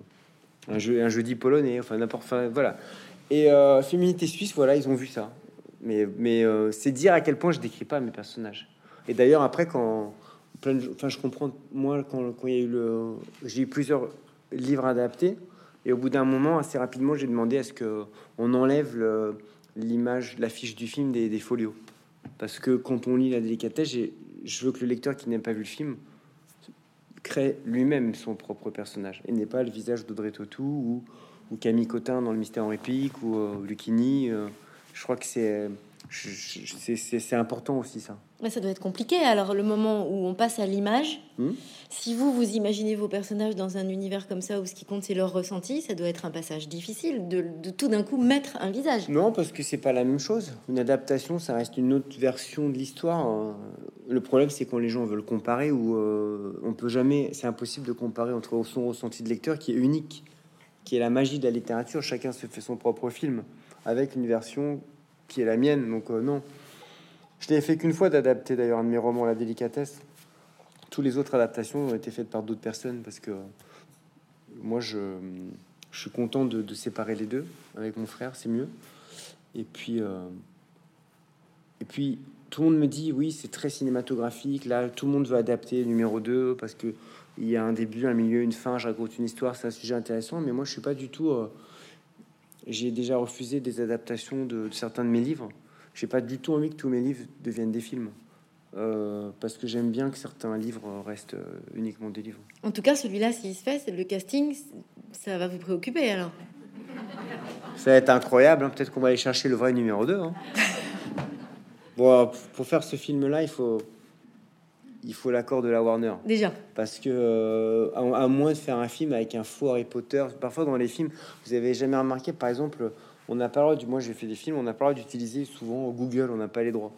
un jeu, un jeudi polonais, enfin n'importe, enfin, voilà. Et euh, féminité suisse, voilà, ils ont vu ça. Mais, mais c'est dire à quel point je décris pas mes personnages. Et d'ailleurs, après, quand plein de, enfin, je comprends moi quand quand il y a eu le, j'ai eu plusieurs livres adaptés, et au bout d'un moment, assez rapidement, j'ai demandé à ce que on enlève le- l'image, l'affiche du film des, folios, parce que quand on lit la délicatesse, je veux que le lecteur qui n'a pas vu le film crée lui-même son propre personnage et n'est pas le visage d'Audrey Tautou ou, Camille Cotin dans Le Mystère en réplique ou euh, Lucchini. euh, je crois que c'est c'est- important aussi ça. Mais ça doit être compliqué. Alors, le moment où on passe à l'image, Hmm si vous, vous imaginez vos personnages dans un univers comme ça où ce qui compte, c'est leur ressenti, ça doit être un passage difficile de, de tout d'un coup mettre un visage. Non, parce que c'est pas la même chose. Une adaptation, ça reste une autre version de l'histoire. Euh, Le problème, c'est quand les gens veulent comparer ou euh, on peut jamais. C'est impossible de comparer entre son ressenti de lecteur qui est unique, qui est la magie de la littérature. Chacun se fait son propre film avec une version qui est la mienne. Donc euh, non, je n'ai fait qu'une fois d'adapter d'ailleurs un de mes romans, La délicatesse. Tous les autres adaptations ont été faites par d'autres personnes parce que euh, moi, je, je suis content de, séparer les deux avec mon frère, c'est mieux. Et puis, euh, et puis, tout le monde me dit oui, c'est très cinématographique. Là, tout le monde veut adapter numéro 2 parce que il y a un début, un milieu, une fin. Je raconte une histoire, c'est un sujet intéressant. Mais moi, je suis pas du tout. J'ai déjà refusé des adaptations de, de certains de mes livres. J'ai pas du tout envie que tous mes livres deviennent des films. Euh, parce que j'aime bien que certains livres restent euh, uniquement des livres. En tout cas, celui-là, s'il se fait, le casting, ça va vous préoccuper alors. Ça va être incroyable. hein. Peut-être qu'on va aller chercher le vrai numéro 2. hein. bon, pour faire ce film-là, il faut, il faut l'accord de la Warner. Déjà. Parce que, euh, à, à moins de faire un film avec un faux Harry Potter, parfois dans les films, vous avez jamais remarqué, par exemple, on n'a pas le droit, du, moi j'ai fait des films, on n'a pas le droit d'utiliser souvent Google, on n'a pas les droits.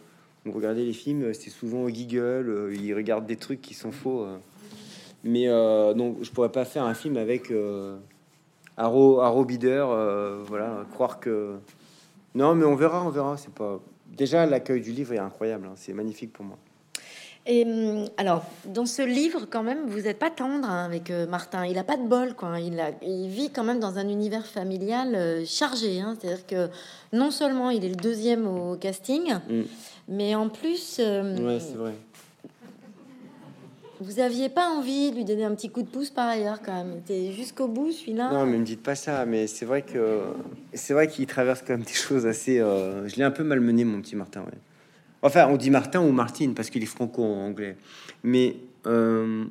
Donc regardez les films, c'est souvent Google, euh, ils regardent des trucs qui sont faux. euh. Mais euh, donc je pourrais pas faire un film avec euh, Arrow, Arrow Bidder, euh, voilà, croire que. Non, mais on verra, on verra. C'est pas. Déjà, l'accueil du livre est incroyable, hein, c'est magnifique pour moi. Et hum, alors, dans ce livre, quand même, vous n'êtes pas tendre hein, avec euh, Martin. Il a pas de bol, quoi. Il, a, il vit quand même dans un univers familial euh, chargé. hein. C'est-à-dire que non seulement il est le deuxième au casting, Mm. mais en plus, euh, Ouais, c'est vrai. vous aviez pas envie de lui donner un petit coup de pouce par ailleurs, quand même. T'es jusqu'au bout, celui-là. Non, mais me dites pas ça. Mais c'est vrai que c'est vrai qu'il traverse quand même des choses assez. euh, Je l'ai un peu malmené, mon petit Martin. ouais. Enfin, on dit Martin ou Martine parce qu'il est franco en anglais. Mais euh,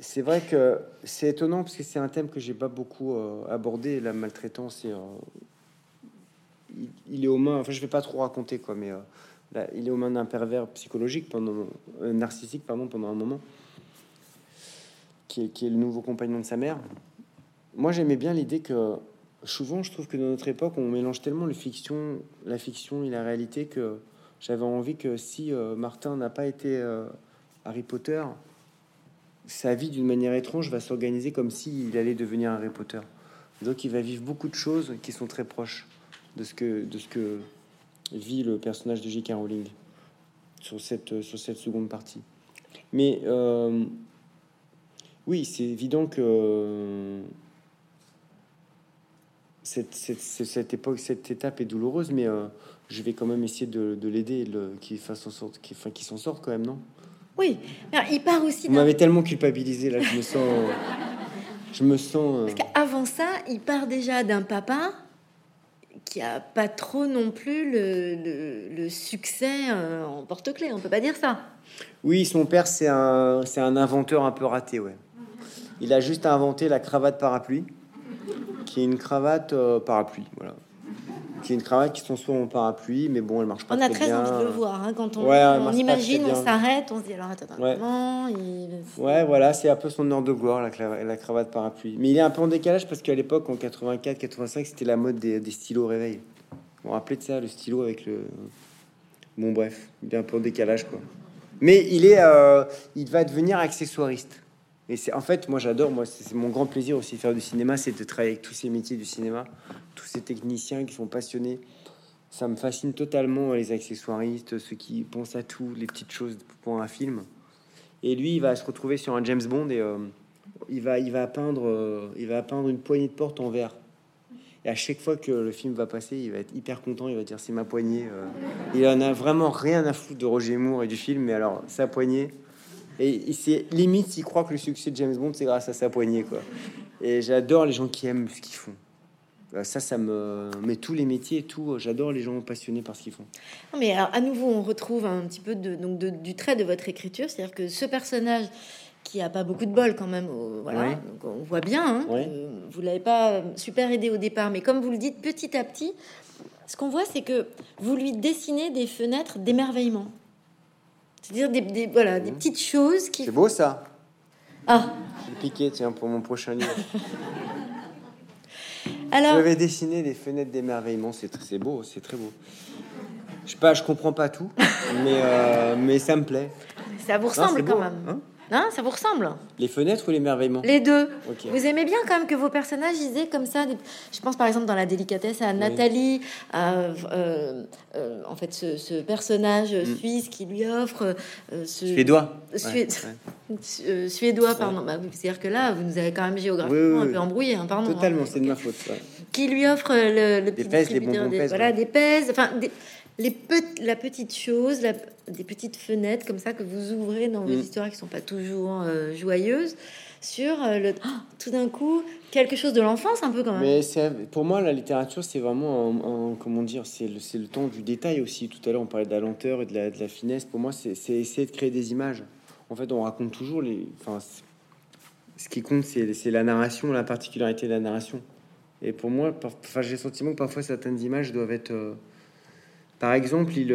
c'est vrai que c'est étonnant parce que c'est un thème que j'ai pas beaucoup euh, abordé. La maltraitance, euh, il, est aux mains. Enfin, je vais pas trop raconter quoi, mais il est aux mains d'un pervers psychologique pendant narcissique, pardon, pendant un moment qui est le nouveau compagnon de sa mère. Moi, j'aimais bien l'idée que souvent, je trouve que dans notre époque, on mélange tellement la fiction et la réalité que j'avais envie que si euh, Martin n'a pas été euh, Harry Potter, sa vie d'une manière étrange va s'organiser comme s'il allait devenir Harry Potter. Donc, il va vivre beaucoup de choses qui sont très proches de ce que, de ce que vit le personnage de J.K. Rowling sur cette, sur cette seconde partie. Mais euh, oui, c'est évident que euh, cette, cette, cette- époque, cette étape est douloureuse, mais euh, je vais quand même essayer de, de l'aider, qu'il fasse en sorte, qu'il enfin, qu'il s'en sorte quand même, non? Oui, Alors, il part aussi Vous m'avez tellement culpabilisé là, je me sens, je me sens. euh, Parce qu'avant ça, il part déjà d'un papa qui a pas trop non plus le, le- le succès euh, en porte-clés. On peut pas dire ça. Oui, son père, c'est un, c'est un inventeur un peu raté, ouais. Il a juste inventé la cravate parapluie, qui est une cravate euh, parapluie, voilà. qui est une cravate qui sont soit en parapluie, mais bon, elle marche pas On a très très bien. envie de le voir. hein, quand on, Ouais, on imagine, on s'arrête, on se dit alors attends, Ouais. comment il- Ouais, voilà, c'est un peu son heure de gloire, la, la cravate parapluie. Mais il est un peu en décalage parce qu'à l'époque, en 84-85, c'était la mode des, des stylos réveil. Vous vous rappelez de ça, le stylo avec le. Bon, bref, il est un peu en décalage, quoi. Mais il est, euh, il va devenir accessoiriste. Et c'est en fait, moi j'adore, moi c'est mon grand plaisir aussi de faire du cinéma, c'est de travailler avec tous ces métiers du cinéma, tous ces techniciens qui sont passionnés. Ça me fascine totalement les accessoiristes, ceux qui pensent à tout, les petites choses pour un film. Et lui, il va se retrouver sur un James Bond et euh, il va, il va peindre, euh, il va peindre une poignée de porte en verre. Et à chaque fois que le film va passer, il va être hyper content. Il va dire c'est ma poignée. euh. Il en a vraiment rien à foutre de Roger Moore et du film, mais alors sa poignée. Et il- c'est limite, il croit que le succès de James Bond c'est grâce à sa poignée, quoi. Et j'adore les gens qui aiment ce qu'ils font. Euh, Ça, ça me. Mais tous les métiers et tout, j'adore les gens passionnés par ce qu'ils font. Non, mais alors, à nouveau, on retrouve un petit peu de, donc de- du trait de votre écriture, c'est-à-dire que ce personnage qui a pas beaucoup de bol quand même, au- voilà, Ouais. donc on voit bien, hein, Ouais. que vous l'avez pas euh, super aidé au départ, mais comme vous le dites, petit à petit, ce qu'on voit, c'est que vous lui dessinez des fenêtres d'émerveillement. C'est-à-dire des, des- voilà, des petites choses qui... C'est beau ça Ah, J'ai piqué, tiens, pour mon prochain livre. Je alors, vais dessiner des fenêtres d'émerveillement. C'est beau, c'est très beau. Je sais pas, je comprends pas tout, mais, euh, mais ça me plaît. ça vous ressemble quand beau, même. hein Hein, ça vous ressemble Les fenêtres ou l'émerveillement Les deux. Vous aimez bien quand même que vos personnages ils aient comme ça. des- Je pense par exemple dans la délicatesse à Nathalie, à, euh, euh, en fait ce, ce personnage suisse qui lui offre euh, ce Mm. Suédois. Sué- Ouais, euh, suédois, pardon. Bah c'est-à-dire que là, vous nous avez quand même géographiquement Oui, oui, un peu embrouillé, hein, pardon. Totalement, hein. c'est de ma faute. Qui lui offre le, le petit pèses, les distributeur bonbons des- pèses, voilà, ouais. des pèses, enfin des, les pe- la petite chose, la- des petites fenêtres comme ça que vous ouvrez dans vos Mm. histoires qui sont pas toujours euh, joyeuses sur euh, le ah, tout d'un coup quelque chose de l'enfance un peu quand même. Mais c'est pour moi la littérature c'est vraiment un, un- comment dire c'est le, c'est le temps du détail aussi. Tout à l'heure on parlait de la lenteur et de la, de la finesse. Pour moi c'est c'est essayer de créer des images. En fait on raconte toujours les. Enfin ce qui compte c'est c'est la narration, la particularité de la narration. Et pour moi, par- enfin j'ai le sentiment que parfois certaines images doivent être. euh, par exemple, il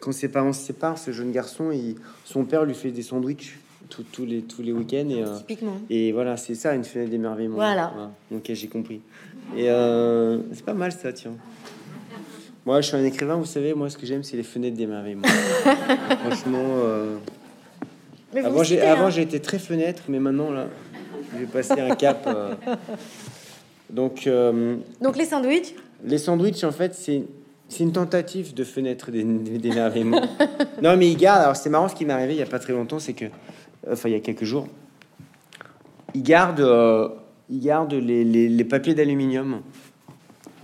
quand ses parents se séparent, ce jeune garçon, il, son père lui fait des sandwichs tous- les tous les week-ends et euh, Typiquement. et voilà, c'est ça une fenêtre d'émerveillement. Voilà. Ok, j'ai compris. Et euh, c'est pas mal ça, tiens. Moi, je suis un écrivain, vous savez, moi, ce que j'aime, c'est les fenêtres d'émerveillement. Franchement, euh, Mais avant, j'ai, hein. été très fenêtre, mais maintenant, là, j'ai passé un cap. euh. Donc, Donc les sandwichs, les sandwichs, en fait, c'est c'est une tentative de fenêtre d'é- d'émerveillement. non, mais il garde. Alors, c'est marrant ce qui m'est arrivé il y a pas très longtemps, c'est que, enfin, il y a quelques jours, il garde, euh, il garde les, papiers d'aluminium.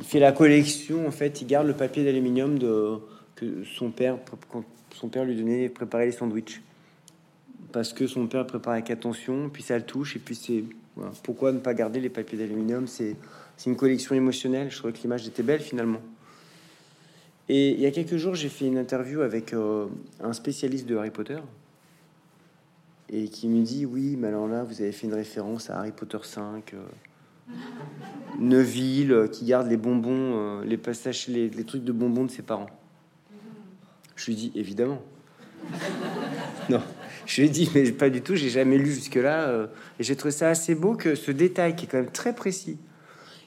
Il fait la collection, en fait, il garde le papier d'aluminium de que son père, quand son père lui donnait préparer les sandwichs, parce que son père préparait avec attention, puis ça le touche, et puis c'est pourquoi ne pas garder les papiers d'aluminium? C'est une collection émotionnelle. Je trouvais que l'image était belle finalement. Et il y a quelques jours, j'ai fait une interview avec euh, un spécialiste de Harry Potter et qui me dit oui, mais alors là, vous avez fait une référence à Harry Potter 5, euh, Neville euh, qui garde les bonbons, euh, les passages, les, trucs de bonbons de ses parents. Je lui dis évidemment. non, je lui ai dit mais pas du tout, j'ai jamais lu jusque là euh, et j'ai trouvé ça assez beau que ce détail qui est quand même très précis,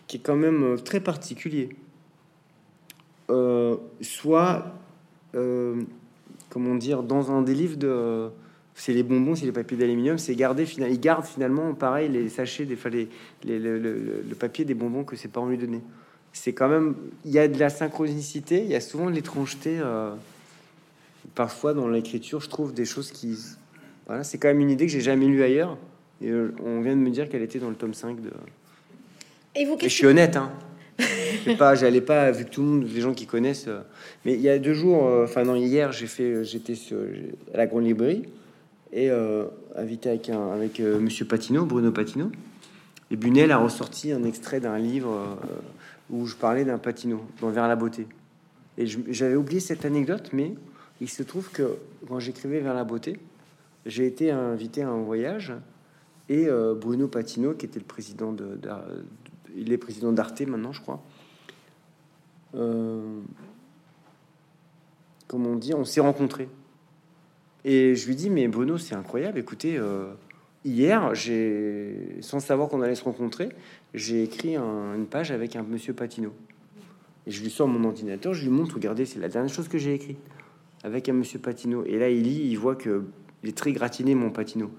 qui est quand même très particulier euh, soit, euh, comment dire, dans un des livres de. C'est les bonbons, c'est les papiers d'aluminium, c'est garder finalement. Il garde finalement, pareil, les sachets, des, enfin, les, les- le, le- le papier des bonbons que ses parents lui donnaient. C'est quand même. Il y a de la synchronicité, il y a souvent de l'étrangeté. euh, parfois, dans l'écriture, je trouve des choses qui. Voilà, c'est quand même une idée que j'ai jamais lue ailleurs. Et on vient de me dire qu'elle était dans le tome 5 de. et vous Et je suis honnête, hein. Pas, j'allais pas vu que tout le monde, les gens qui connaissent. euh, mais il y a deux jours, euh, enfin non, hier, j'ai fait, j'étais sur- à la grande librairie et euh, invité avec un, avec euh, Monsieur Patino, Bruno Patino. Et Bunel a ressorti un extrait d'un livre euh, où je parlais d'un Patino dans Vers la beauté. Et j'avais oublié cette anecdote, mais il se trouve que quand j'écrivais Vers la beauté, j'ai été invité à un voyage et euh, Bruno Patino, qui était le président de, il est président d'Arte maintenant, je crois, euh, comment on dit, on s'est rencontrés. Et je lui dis, mais Bruno, c'est incroyable, écoutez, euh, hier, sans savoir qu'on allait se rencontrer, j'ai écrit une page avec un monsieur Patino. Et je lui sors mon ordinateur, je lui montre, regardez, c'est la dernière chose que j'ai écrit avec un monsieur Patino. Et là, il lit, il voit que il est très gratiné, mon Patino.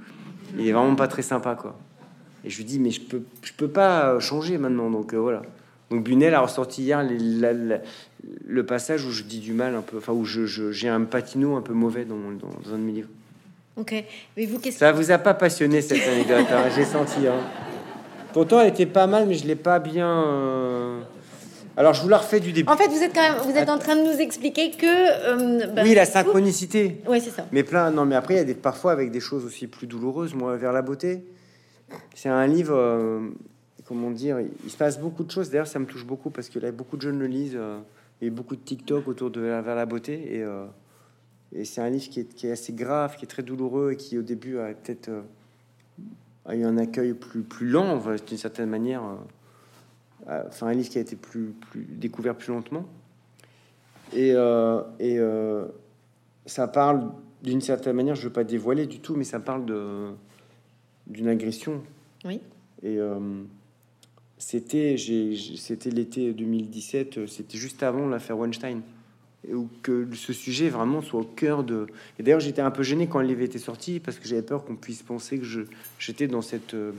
Il est vraiment pas très sympa, quoi. Et je lui dis, mais je peux, je peux pas changer maintenant, donc euh, voilà. Donc Bunel a ressorti hier le passage où je dis du mal un peu, enfin où je, j'ai un patino un peu mauvais dans, dans, un de mes livres. Ok, mais vous, qu'est-ce Ça vous a pas passionné cette anecdote, hein, j'ai senti. Hein. Pourtant, elle était pas mal, mais je l'ai pas bien. Euh, alors, je vous la refais du début. En fait, vous êtes quand même, vous êtes en train de nous expliquer que. Euh, bah, oui, la synchronicité. Oui, c'est ça. Mais plein. Non, mais après, il y a des parfois avec des choses aussi plus douloureuses. Moi, vers la beauté, c'est un livre. Euh, comment dire, il se passe beaucoup de choses. D'ailleurs, ça me touche beaucoup parce que là, beaucoup de jeunes le lisent. Euh, il y a beaucoup de TikTok autour de vers la beauté. Et, euh, c'est un livre qui est, assez grave, qui est très douloureux et qui, au début, a peut-être euh, eu un accueil plus, plus lent, d'une certaine manière. enfin, un livre qui a été plus, découvert plus lentement. Et, et ça parle d'une certaine manière, je veux pas dévoiler du tout, mais ça parle de d'une agression. Oui. Et c'était c'était l'été 2017, c'était juste avant l'affaire Weinstein. Et où que ce sujet vraiment soit au cœur de. Et d'ailleurs, j'étais un peu gêné quand le livre était sorti parce que j'avais peur qu'on puisse penser que je j'étais dans cette euh,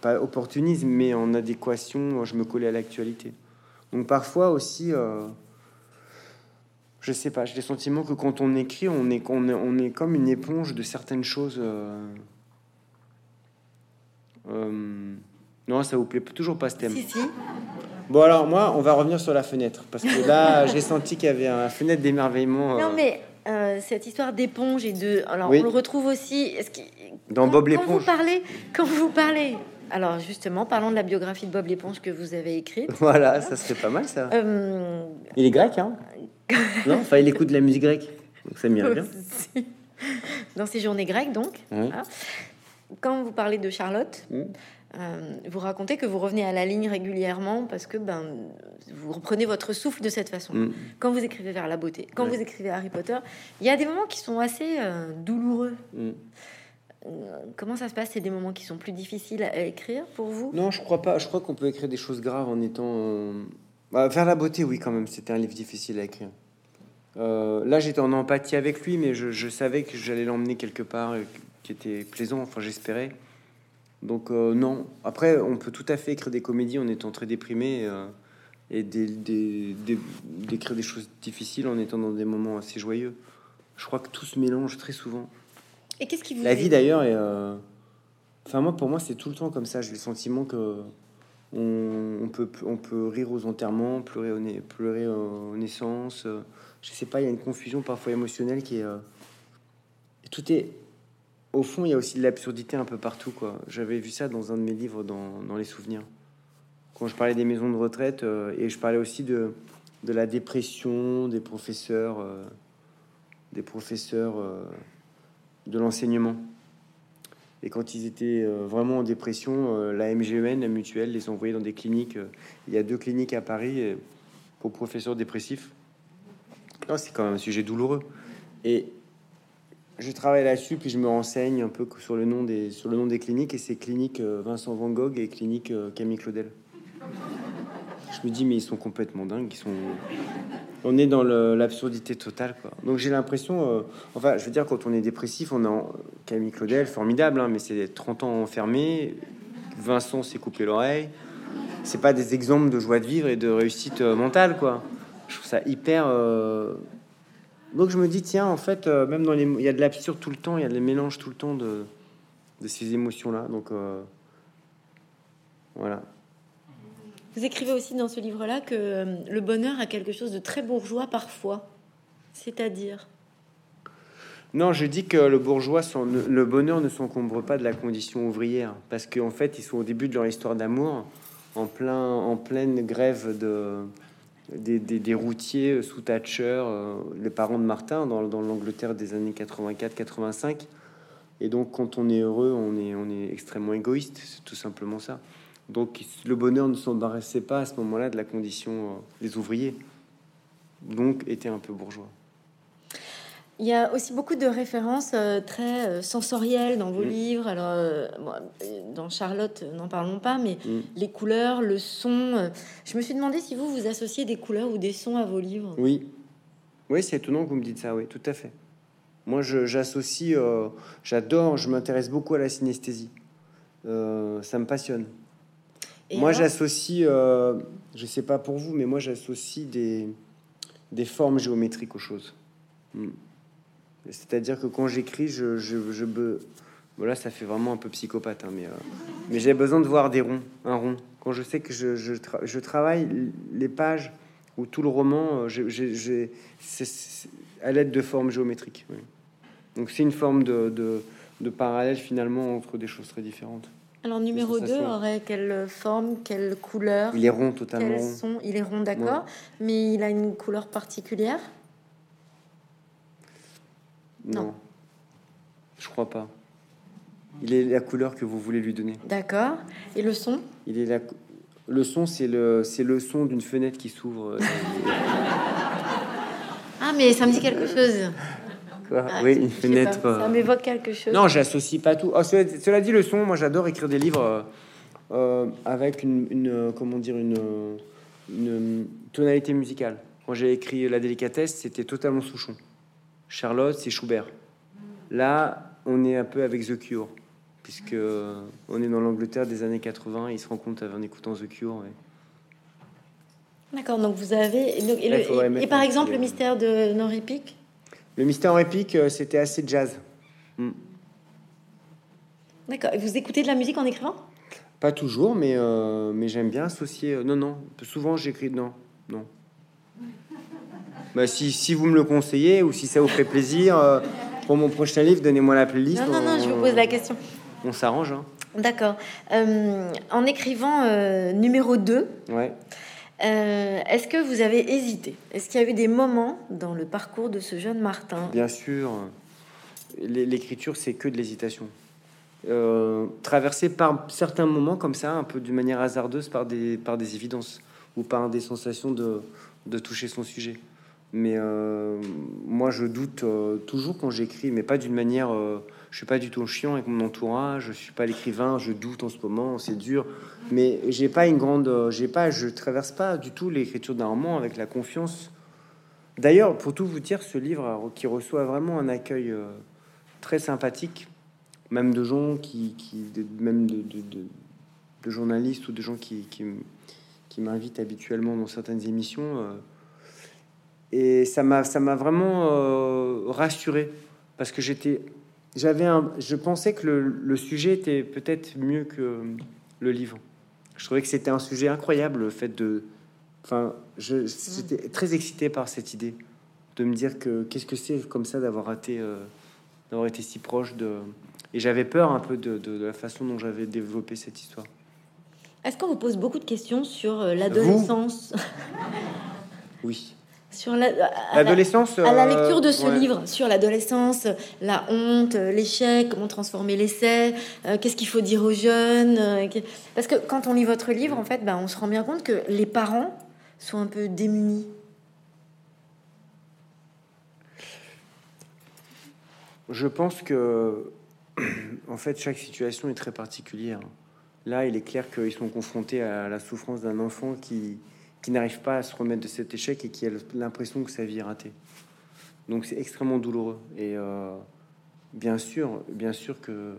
pas opportunisme, mais en adéquation, je me collais à l'actualité. Donc parfois aussi, euh, je sais pas, j'ai le sentiment que quand on écrit, on est, on est, on est comme une éponge de certaines choses. Euh, euh non, ça vous plaît toujours pas ce thème. Si, si. Bon, alors moi, on va revenir sur la fenêtre. Parce que là, j'ai senti qu'il y avait un fenêtre d'émerveillement. Non, euh. mais euh, cette histoire d'éponge et de. Alors, on le retrouve aussi. Est-ce que... Dans Bob l'éponge. Quand vous parlez. Quand vous parlez. Alors, justement, parlons de la biographie de Bob l'éponge que vous avez écrite. Voilà, ça serait pas mal, ça. Euh, il est grec, hein Non, enfin, il écoute de la musique grecque. Donc, ça m'irait bien. Dans ces journées grecques, donc. Quand vous parlez de Charlotte. Mmh. Euh, vous racontez que vous revenez à la ligne régulièrement parce que ben, vous reprenez votre souffle de cette façon. Mm. Quand vous écrivez vers la beauté, quand vous écrivez Harry Potter, il y a des moments qui sont assez euh, douloureux. Mm. Euh, comment ça se passe? C'est des moments qui sont plus difficiles à écrire pour vous? Non, je crois pas. Je crois qu'on peut écrire des choses graves en étant. Bah, vers la beauté, oui, quand même. C'était un livre difficile à écrire. là, j'étais en empathie avec lui, mais je, je savais que j'allais l'emmener quelque part qui était plaisant. Enfin, j'espérais. Donc euh, non. Après, on peut tout à fait écrire des comédies en étant très déprimé euh, et d'écrire des, choses difficiles en étant dans des moments assez joyeux. Je crois que tout se mélange très souvent. Et qu'est-ce qui vous La vie d'ailleurs est. Euh, enfin moi, pour moi, c'est tout le temps comme ça. J'ai le sentiment que on, peut on peut rire aux enterrements, pleurer au pleurer aux naissances. Je sais pas. Il y a une confusion parfois émotionnelle qui est. tout est au fond, il y a aussi de l'absurdité un peu partout. Quoi. J'avais vu ça dans un de mes livres, dans, les souvenirs. Quand je parlais des maisons de retraite, euh, et je parlais aussi de, la dépression des professeurs, euh, des professeurs euh, de l'enseignement. Et quand ils étaient vraiment en dépression, la MGN, la mutuelle, les envoyait dans des cliniques. il y a deux cliniques à Paris pour professeurs dépressifs. c'est quand même un sujet douloureux. Et je travaille là-dessus, puis je me renseigne un peu sur le nom des, sur le nom des cliniques, et c'est clinique euh, Vincent Van Gogh et clinique euh, Camille Claudel. Je me dis, mais ils sont complètement dingues, ils sont... On est dans l'absurdité totale, quoi. Donc j'ai l'impression, euh, enfin, je veux dire, quand on est dépressif, on a Camille Claudel, formidable, hein, mais c'est 30 ans enfermé. Vincent s'est coupé l'oreille. C'est pas des exemples de joie de vivre et de réussite mentale, quoi. Je trouve ça hyper donc je me dis, tiens, en fait, euh, même dans les... Il y a de l'absurde tout le temps, il y a des mélanges tout le temps de, de ces émotions-là. Donc euh, voilà. Vous écrivez aussi dans ce livre-là que euh, le bonheur a quelque chose de très bourgeois parfois. C'est-à-dire? Non, je dis que le bourgeois, le bonheur ne s'encombre pas de la condition ouvrière, parce qu'en fait, ils sont au début de leur histoire d'amour, en plein, en pleine grève de, des, routiers sous Thatcher, euh, les parents de Martin, dans, l'Angleterre des années 84-85. Et donc, quand on est heureux, on est, on est extrêmement égoïste, c'est tout simplement ça. Donc, le bonheur ne s'embarrassait pas à ce moment-là de la condition euh, des ouvriers. donc était un peu bourgeois. Il y a aussi beaucoup de références euh, très euh, sensorielles dans vos Mm. livres. Alors, euh, bon, dans Charlotte, n'en parlons pas, mais Mm. les couleurs, le son. je me suis demandé si vous, vous associez des couleurs ou des sons à vos livres. Oui, oui, c'est étonnant que vous me dites ça. Oui, tout à fait. Moi, j'associe, j'adore, je m'intéresse beaucoup à la synesthésie. Ça me passionne. Et moi, j'associe, je sais pas pour vous, mais moi, j'associe des, des formes géométriques aux choses. Mm. C'est-à-dire que quand j'écris, je, je, je be- Voilà, ça fait vraiment un peu psychopathe, hein, mais, euh, mais j'ai besoin de voir des ronds, un rond. Quand je sais que je, je, tra- je travaille les pages ou tout le roman, euh, je- à l'aide de formes géométriques. oui. Donc c'est une forme de, de, de parallèle finalement entre des choses très différentes. Alors, numéro 2 sensations. aurait quelle forme, quelle couleur? Il est rond, totalement Quel rond. son Il est rond, d'accord, mais il a une couleur particulière? Non. Non. Je crois pas. Il est la couleur que vous voulez lui donner. D'accord. Et le son? Il est la... Le son, c'est le, c'est le son d'une fenêtre qui s'ouvre. Ah, mais ça me dit quelque chose. Quoi? Ah, oui, une fenêtre. pas, Ça euh, m'évoque quelque chose. Non, j'associe pas tout. Oh, cela, cela dit, le son, moi j'adore écrire des livres euh, euh, avec une, une, comment dire, une, une tonalité musicale. Quand j'ai écrit La délicatesse, c'était totalement Souchon. Charlotte, c'est Schubert. Là, on est un peu avec The Cure, puisque euh, on est dans l'Angleterre des années 80. Et il se rend compte en écoutant The Cure. ouais. D'accord, donc vous avez. Et, donc- et Là, le- il faudrait et- mettre et par exemple, le mystère de Nori Pic Le mystère épique, euh, c'était assez jazz. Mm. D'accord. Et vous écoutez de la musique en écrivant? Pas toujours, mais, euh, mais j'aime bien associer. euh, non, non. Souvent, j'écris. Non, non. Bah, si, si vous me le conseillez ou si ça vous fait plaisir, euh, pour mon prochain livre, donnez-moi la playlist. Non, non, non, je vous pose la question. On s'arrange. Hein. D'accord. Euh, en écrivant euh, numéro 2, Ouais. euh, est-ce que vous avez hésité? Est-ce qu'il y a eu des moments dans le parcours de ce jeune Martin? Bien sûr, l'é- l'écriture, c'est que de l'hésitation. Euh, traversé par certains moments comme ça, un peu d'une manière hasardeuse, par des, par des évidences ou par des sensations de, de toucher son sujet. Mais euh, moi, je doute euh, toujours quand j'écris, mais pas d'une manière. euh, je suis pas du tout chiant avec mon entourage. Je suis pas l'écrivain. Je doute en ce moment. C'est dur, mais j'ai pas une grande. euh, J'ai pas. Je traverse pas du tout l'écriture d'un roman avec la confiance. D'ailleurs, pour tout vous dire, ce livre qui reçoit vraiment un accueil très sympathique, même de gens qui, même de, journalistes ou de gens qui, qui m'invitent habituellement dans certaines émissions. Et ça m'a, ça m'a vraiment euh, rassuré parce que j'étais, j'avais un, je pensais que le, le sujet était peut-être mieux que le livre. Je trouvais que c'était un sujet incroyable, le fait de, enfin, je, j'étais très excité par cette idée de me dire que qu'est-ce que c'est comme ça d'avoir été, euh, d'avoir été si proche de, et j'avais peur un peu de, de- de la façon dont j'avais développé cette histoire. Est-ce qu'on vous pose beaucoup de questions sur euh, l'adolescence? Oui. Sur la, à la- L'adolescence. à la euh, lecture de ce ouais. livre sur l'adolescence, la honte, euh, l'échec, comment transformer l'essai, euh, qu'est-ce qu'il faut dire aux jeunes. euh, Parce que quand on lit votre livre, en fait, ben, on se rend bien compte que les parents sont un peu démunis. Je pense que, en fait, chaque situation est très particulière. Là, il est clair qu'ils sont confrontés à la souffrance d'un enfant qui, qui n'arrive pas à se remettre de cet échec et qui a l'impression que sa vie est ratée. Donc, c'est extrêmement douloureux. Et euh, bien sûr, bien sûr que.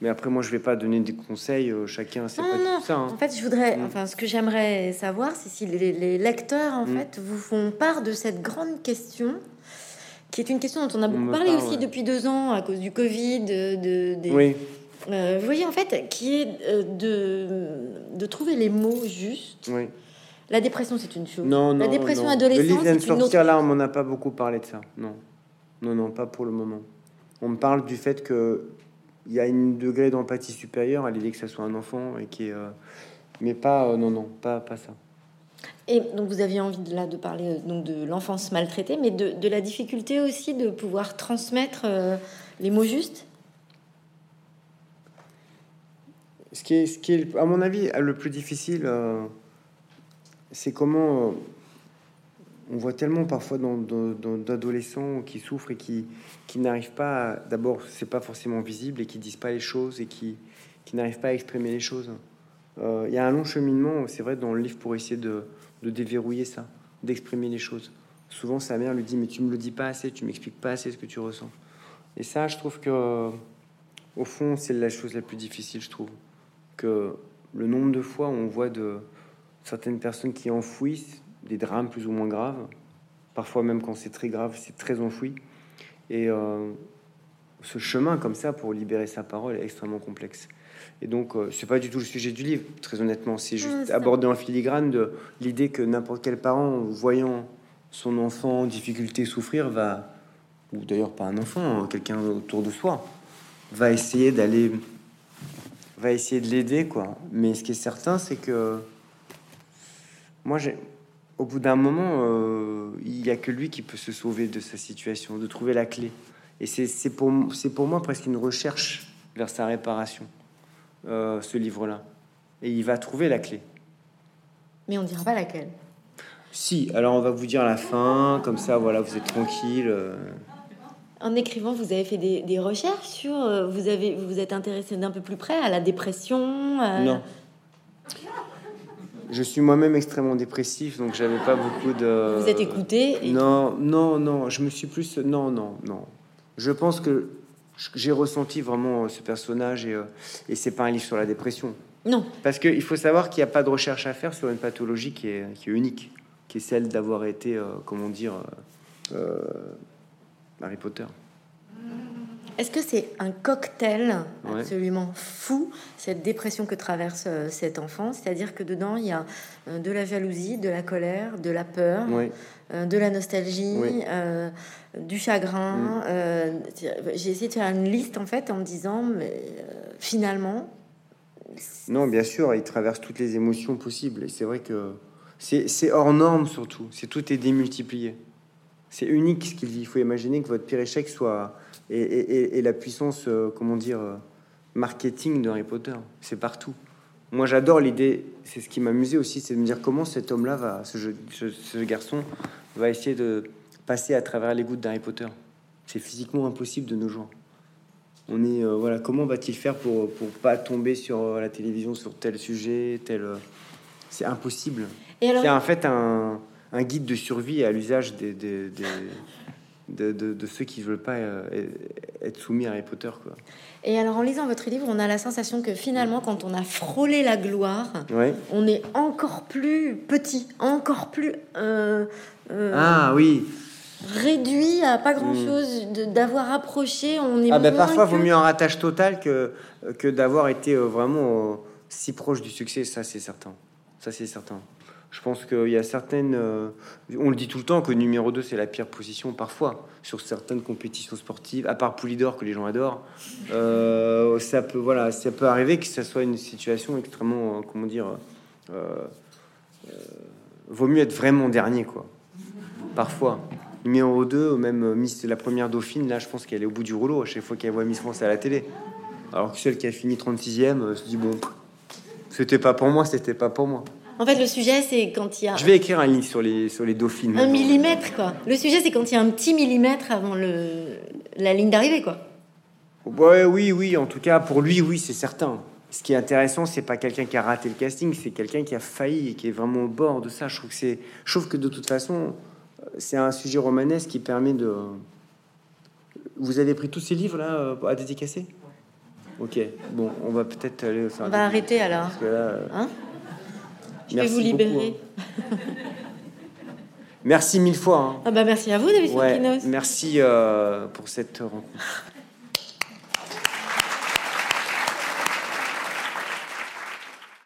Mais après, moi, je vais pas donner des conseils. euh, Chacun, c'est pas non, tout ça. hein. En fait, je voudrais, Mm. enfin, ce que j'aimerais savoir, c'est si les, les lecteurs, en Mm. fait, vous font part de cette grande question, qui est une question dont on a beaucoup parlé parle, aussi ouais. depuis deux ans à cause du Covid, de, des, Oui, Euh, vous voyez, en fait, qui est de, de trouver les mots justes. oui. La dépression, c'est une chose. Non, non. la dépression non. adolescente, Le livre vient de c'est une sortir autre. là, on m'en a pas beaucoup parlé de ça. Non, non, non, pas pour le moment. On me parle du fait que il y a une degré d'empathie supérieure à l'idée que ça soit un enfant et qui euh, mais pas, euh, non, non, pas, pas ça. Et donc, vous aviez envie de, là de parler euh, donc de l'enfance maltraitée, mais de, de la difficulté aussi de pouvoir transmettre euh, les mots justes? Ce qui est, ce qui est, à mon avis, le plus difficile, c'est comment, euh, on voit tellement parfois d'adolescents qui souffrent et qui, qui n'arrivent pas. D'abord, c'est pas forcément visible et qui disent pas les choses et qui, qui n'arrivent pas à exprimer les choses. Euh, il y a un long cheminement, c'est vrai, dans le livre pour essayer de, de déverrouiller ça, d'exprimer les choses. Souvent, sa mère lui dit Mais tu me le dis pas assez, tu m'expliques pas assez ce que tu ressens. Et ça, je trouve que, au fond, c'est la chose la plus difficile, je trouve. Que le nombre de fois où on voit de certaines personnes qui enfouissent des drames plus ou moins graves. Parfois même quand c'est très grave, c'est très enfoui. Et euh, ce chemin comme ça pour libérer sa parole est extrêmement complexe. Et donc, euh, c'est pas du tout le sujet du livre, très honnêtement. C'est juste aborder en filigrane de l'idée que n'importe quel parent, voyant son enfant en difficulté souffrir, va, ou d'ailleurs pas un enfant, hein, quelqu'un autour de soi, va essayer d'aller, va essayer de l'aider, quoi. Mais ce qui est certain, c'est que moi, j'ai, au bout d'un moment, euh, il n'y a que lui qui peut se sauver de sa situation, de trouver la clé. Et c'est pour, pour moi presque une recherche vers sa réparation, euh, ce livre-là. Et il va trouver la clé. Mais on ne dira pas laquelle. Si, alors on va vous dire la fin, comme ça, voilà, vous êtes tranquille. Euh. En écrivant, vous avez fait des, recherches sur, vous avez, vous êtes intéressé d'un peu plus près à la dépression. Non, je suis moi-même extrêmement dépressif, donc j'avais pas beaucoup de. Vous êtes écouté Non, non, non. Je me suis plus. Non, non, non. Je pense que j'ai ressenti vraiment euh, ce personnage et, euh, et c'est pas un livre sur la dépression. Non. Parce qu'il faut savoir qu'il n'y a pas de recherche à faire sur une pathologie qui est, qui est unique, qui est celle d'avoir été, euh, comment dire, Harry Potter. Est-ce que c'est un cocktail absolument fou, cette dépression que traverse euh, cet enfant? C'est-à-dire que dedans, il y a euh, de la jalousie, de la colère, de la peur, euh, de la nostalgie, du chagrin. Mm. J'ai essayé de faire une liste, en fait, en me disant, mais finalement... Non, bien sûr, il traverse toutes les émotions possibles. Et c'est vrai que c'est hors norme, surtout. C'est tout est démultiplié. C'est unique ce qu'il vit. Il faut imaginer que votre pire échec soit et, la puissance, euh, comment dire, euh, marketing de Harry Potter. C'est partout. Moi, j'adore l'idée. C'est ce qui m'amusait aussi, c'est de me dire comment cet homme-là va, ce, garçon, va essayer de passer à travers les gouttes d'Harry Potter. C'est physiquement impossible de nos jours. On est euh, voilà, comment va-t-il faire pour pour pas tomber sur la télévision sur tel sujet, tel. c'est impossible. C'est en fait un, un, guide de survie à l'usage des, des de, ceux qui ne veulent pas euh, être soumis à Harry Potter. Quoi. Et alors, en lisant votre livre, on a la sensation que finalement, quand on a frôlé la gloire, on est encore plus petit, encore plus. Euh, euh, ah oui! Réduit à pas grand chose, hmm. d'avoir approché. On est ah ben parfois, vaut mieux un rattache total que, que d'avoir été vraiment si proche du succès, ça c'est certain. Ça c'est certain. Je pense qu'il y a certaines. Euh, on le dit tout le temps que numéro 2, c'est la pire position parfois sur certaines compétitions sportives, à part Poulidor que les gens adorent. Euh, ça, peut, voilà, ça peut arriver que ça soit une situation extrêmement. Euh, comment dire. vaut mieux être vraiment dernier, quoi. Parfois. Numéro 2, même Miss, la première Dauphine, là, je pense qu'elle est au bout du rouleau à chaque fois qu'elle voit Miss France à la télé. Alors que celle qui a fini 36e se dit bon, c'était pas pour moi, c'était pas pour moi. En fait, le sujet, c'est quand il y a. Je vais écrire un livre sur les, sur les dauphines. Un millimètre, quoi. Le sujet, c'est quand il y a un petit millimètre avant le, la ligne d'arrivée, quoi. Ouais, oui, oui. En tout cas, pour lui, oui, c'est certain. Ce qui est intéressant, c'est pas quelqu'un qui a raté le casting, c'est quelqu'un qui a failli et qui est vraiment au bord de ça. Je trouve que c'est, je trouve que de toute façon, c'est un sujet romanesque qui permet de. Vous avez pris tous ces livres là euh, à dédicacer? Ok. Bon, on va peut-être aller. On va arrêter alors. Parce que là, euh, hein? Je vais vous libérer. Hein. merci mille fois. Hein. Ah bah merci à vous, David ouais, Merci euh, pour cette rencontre.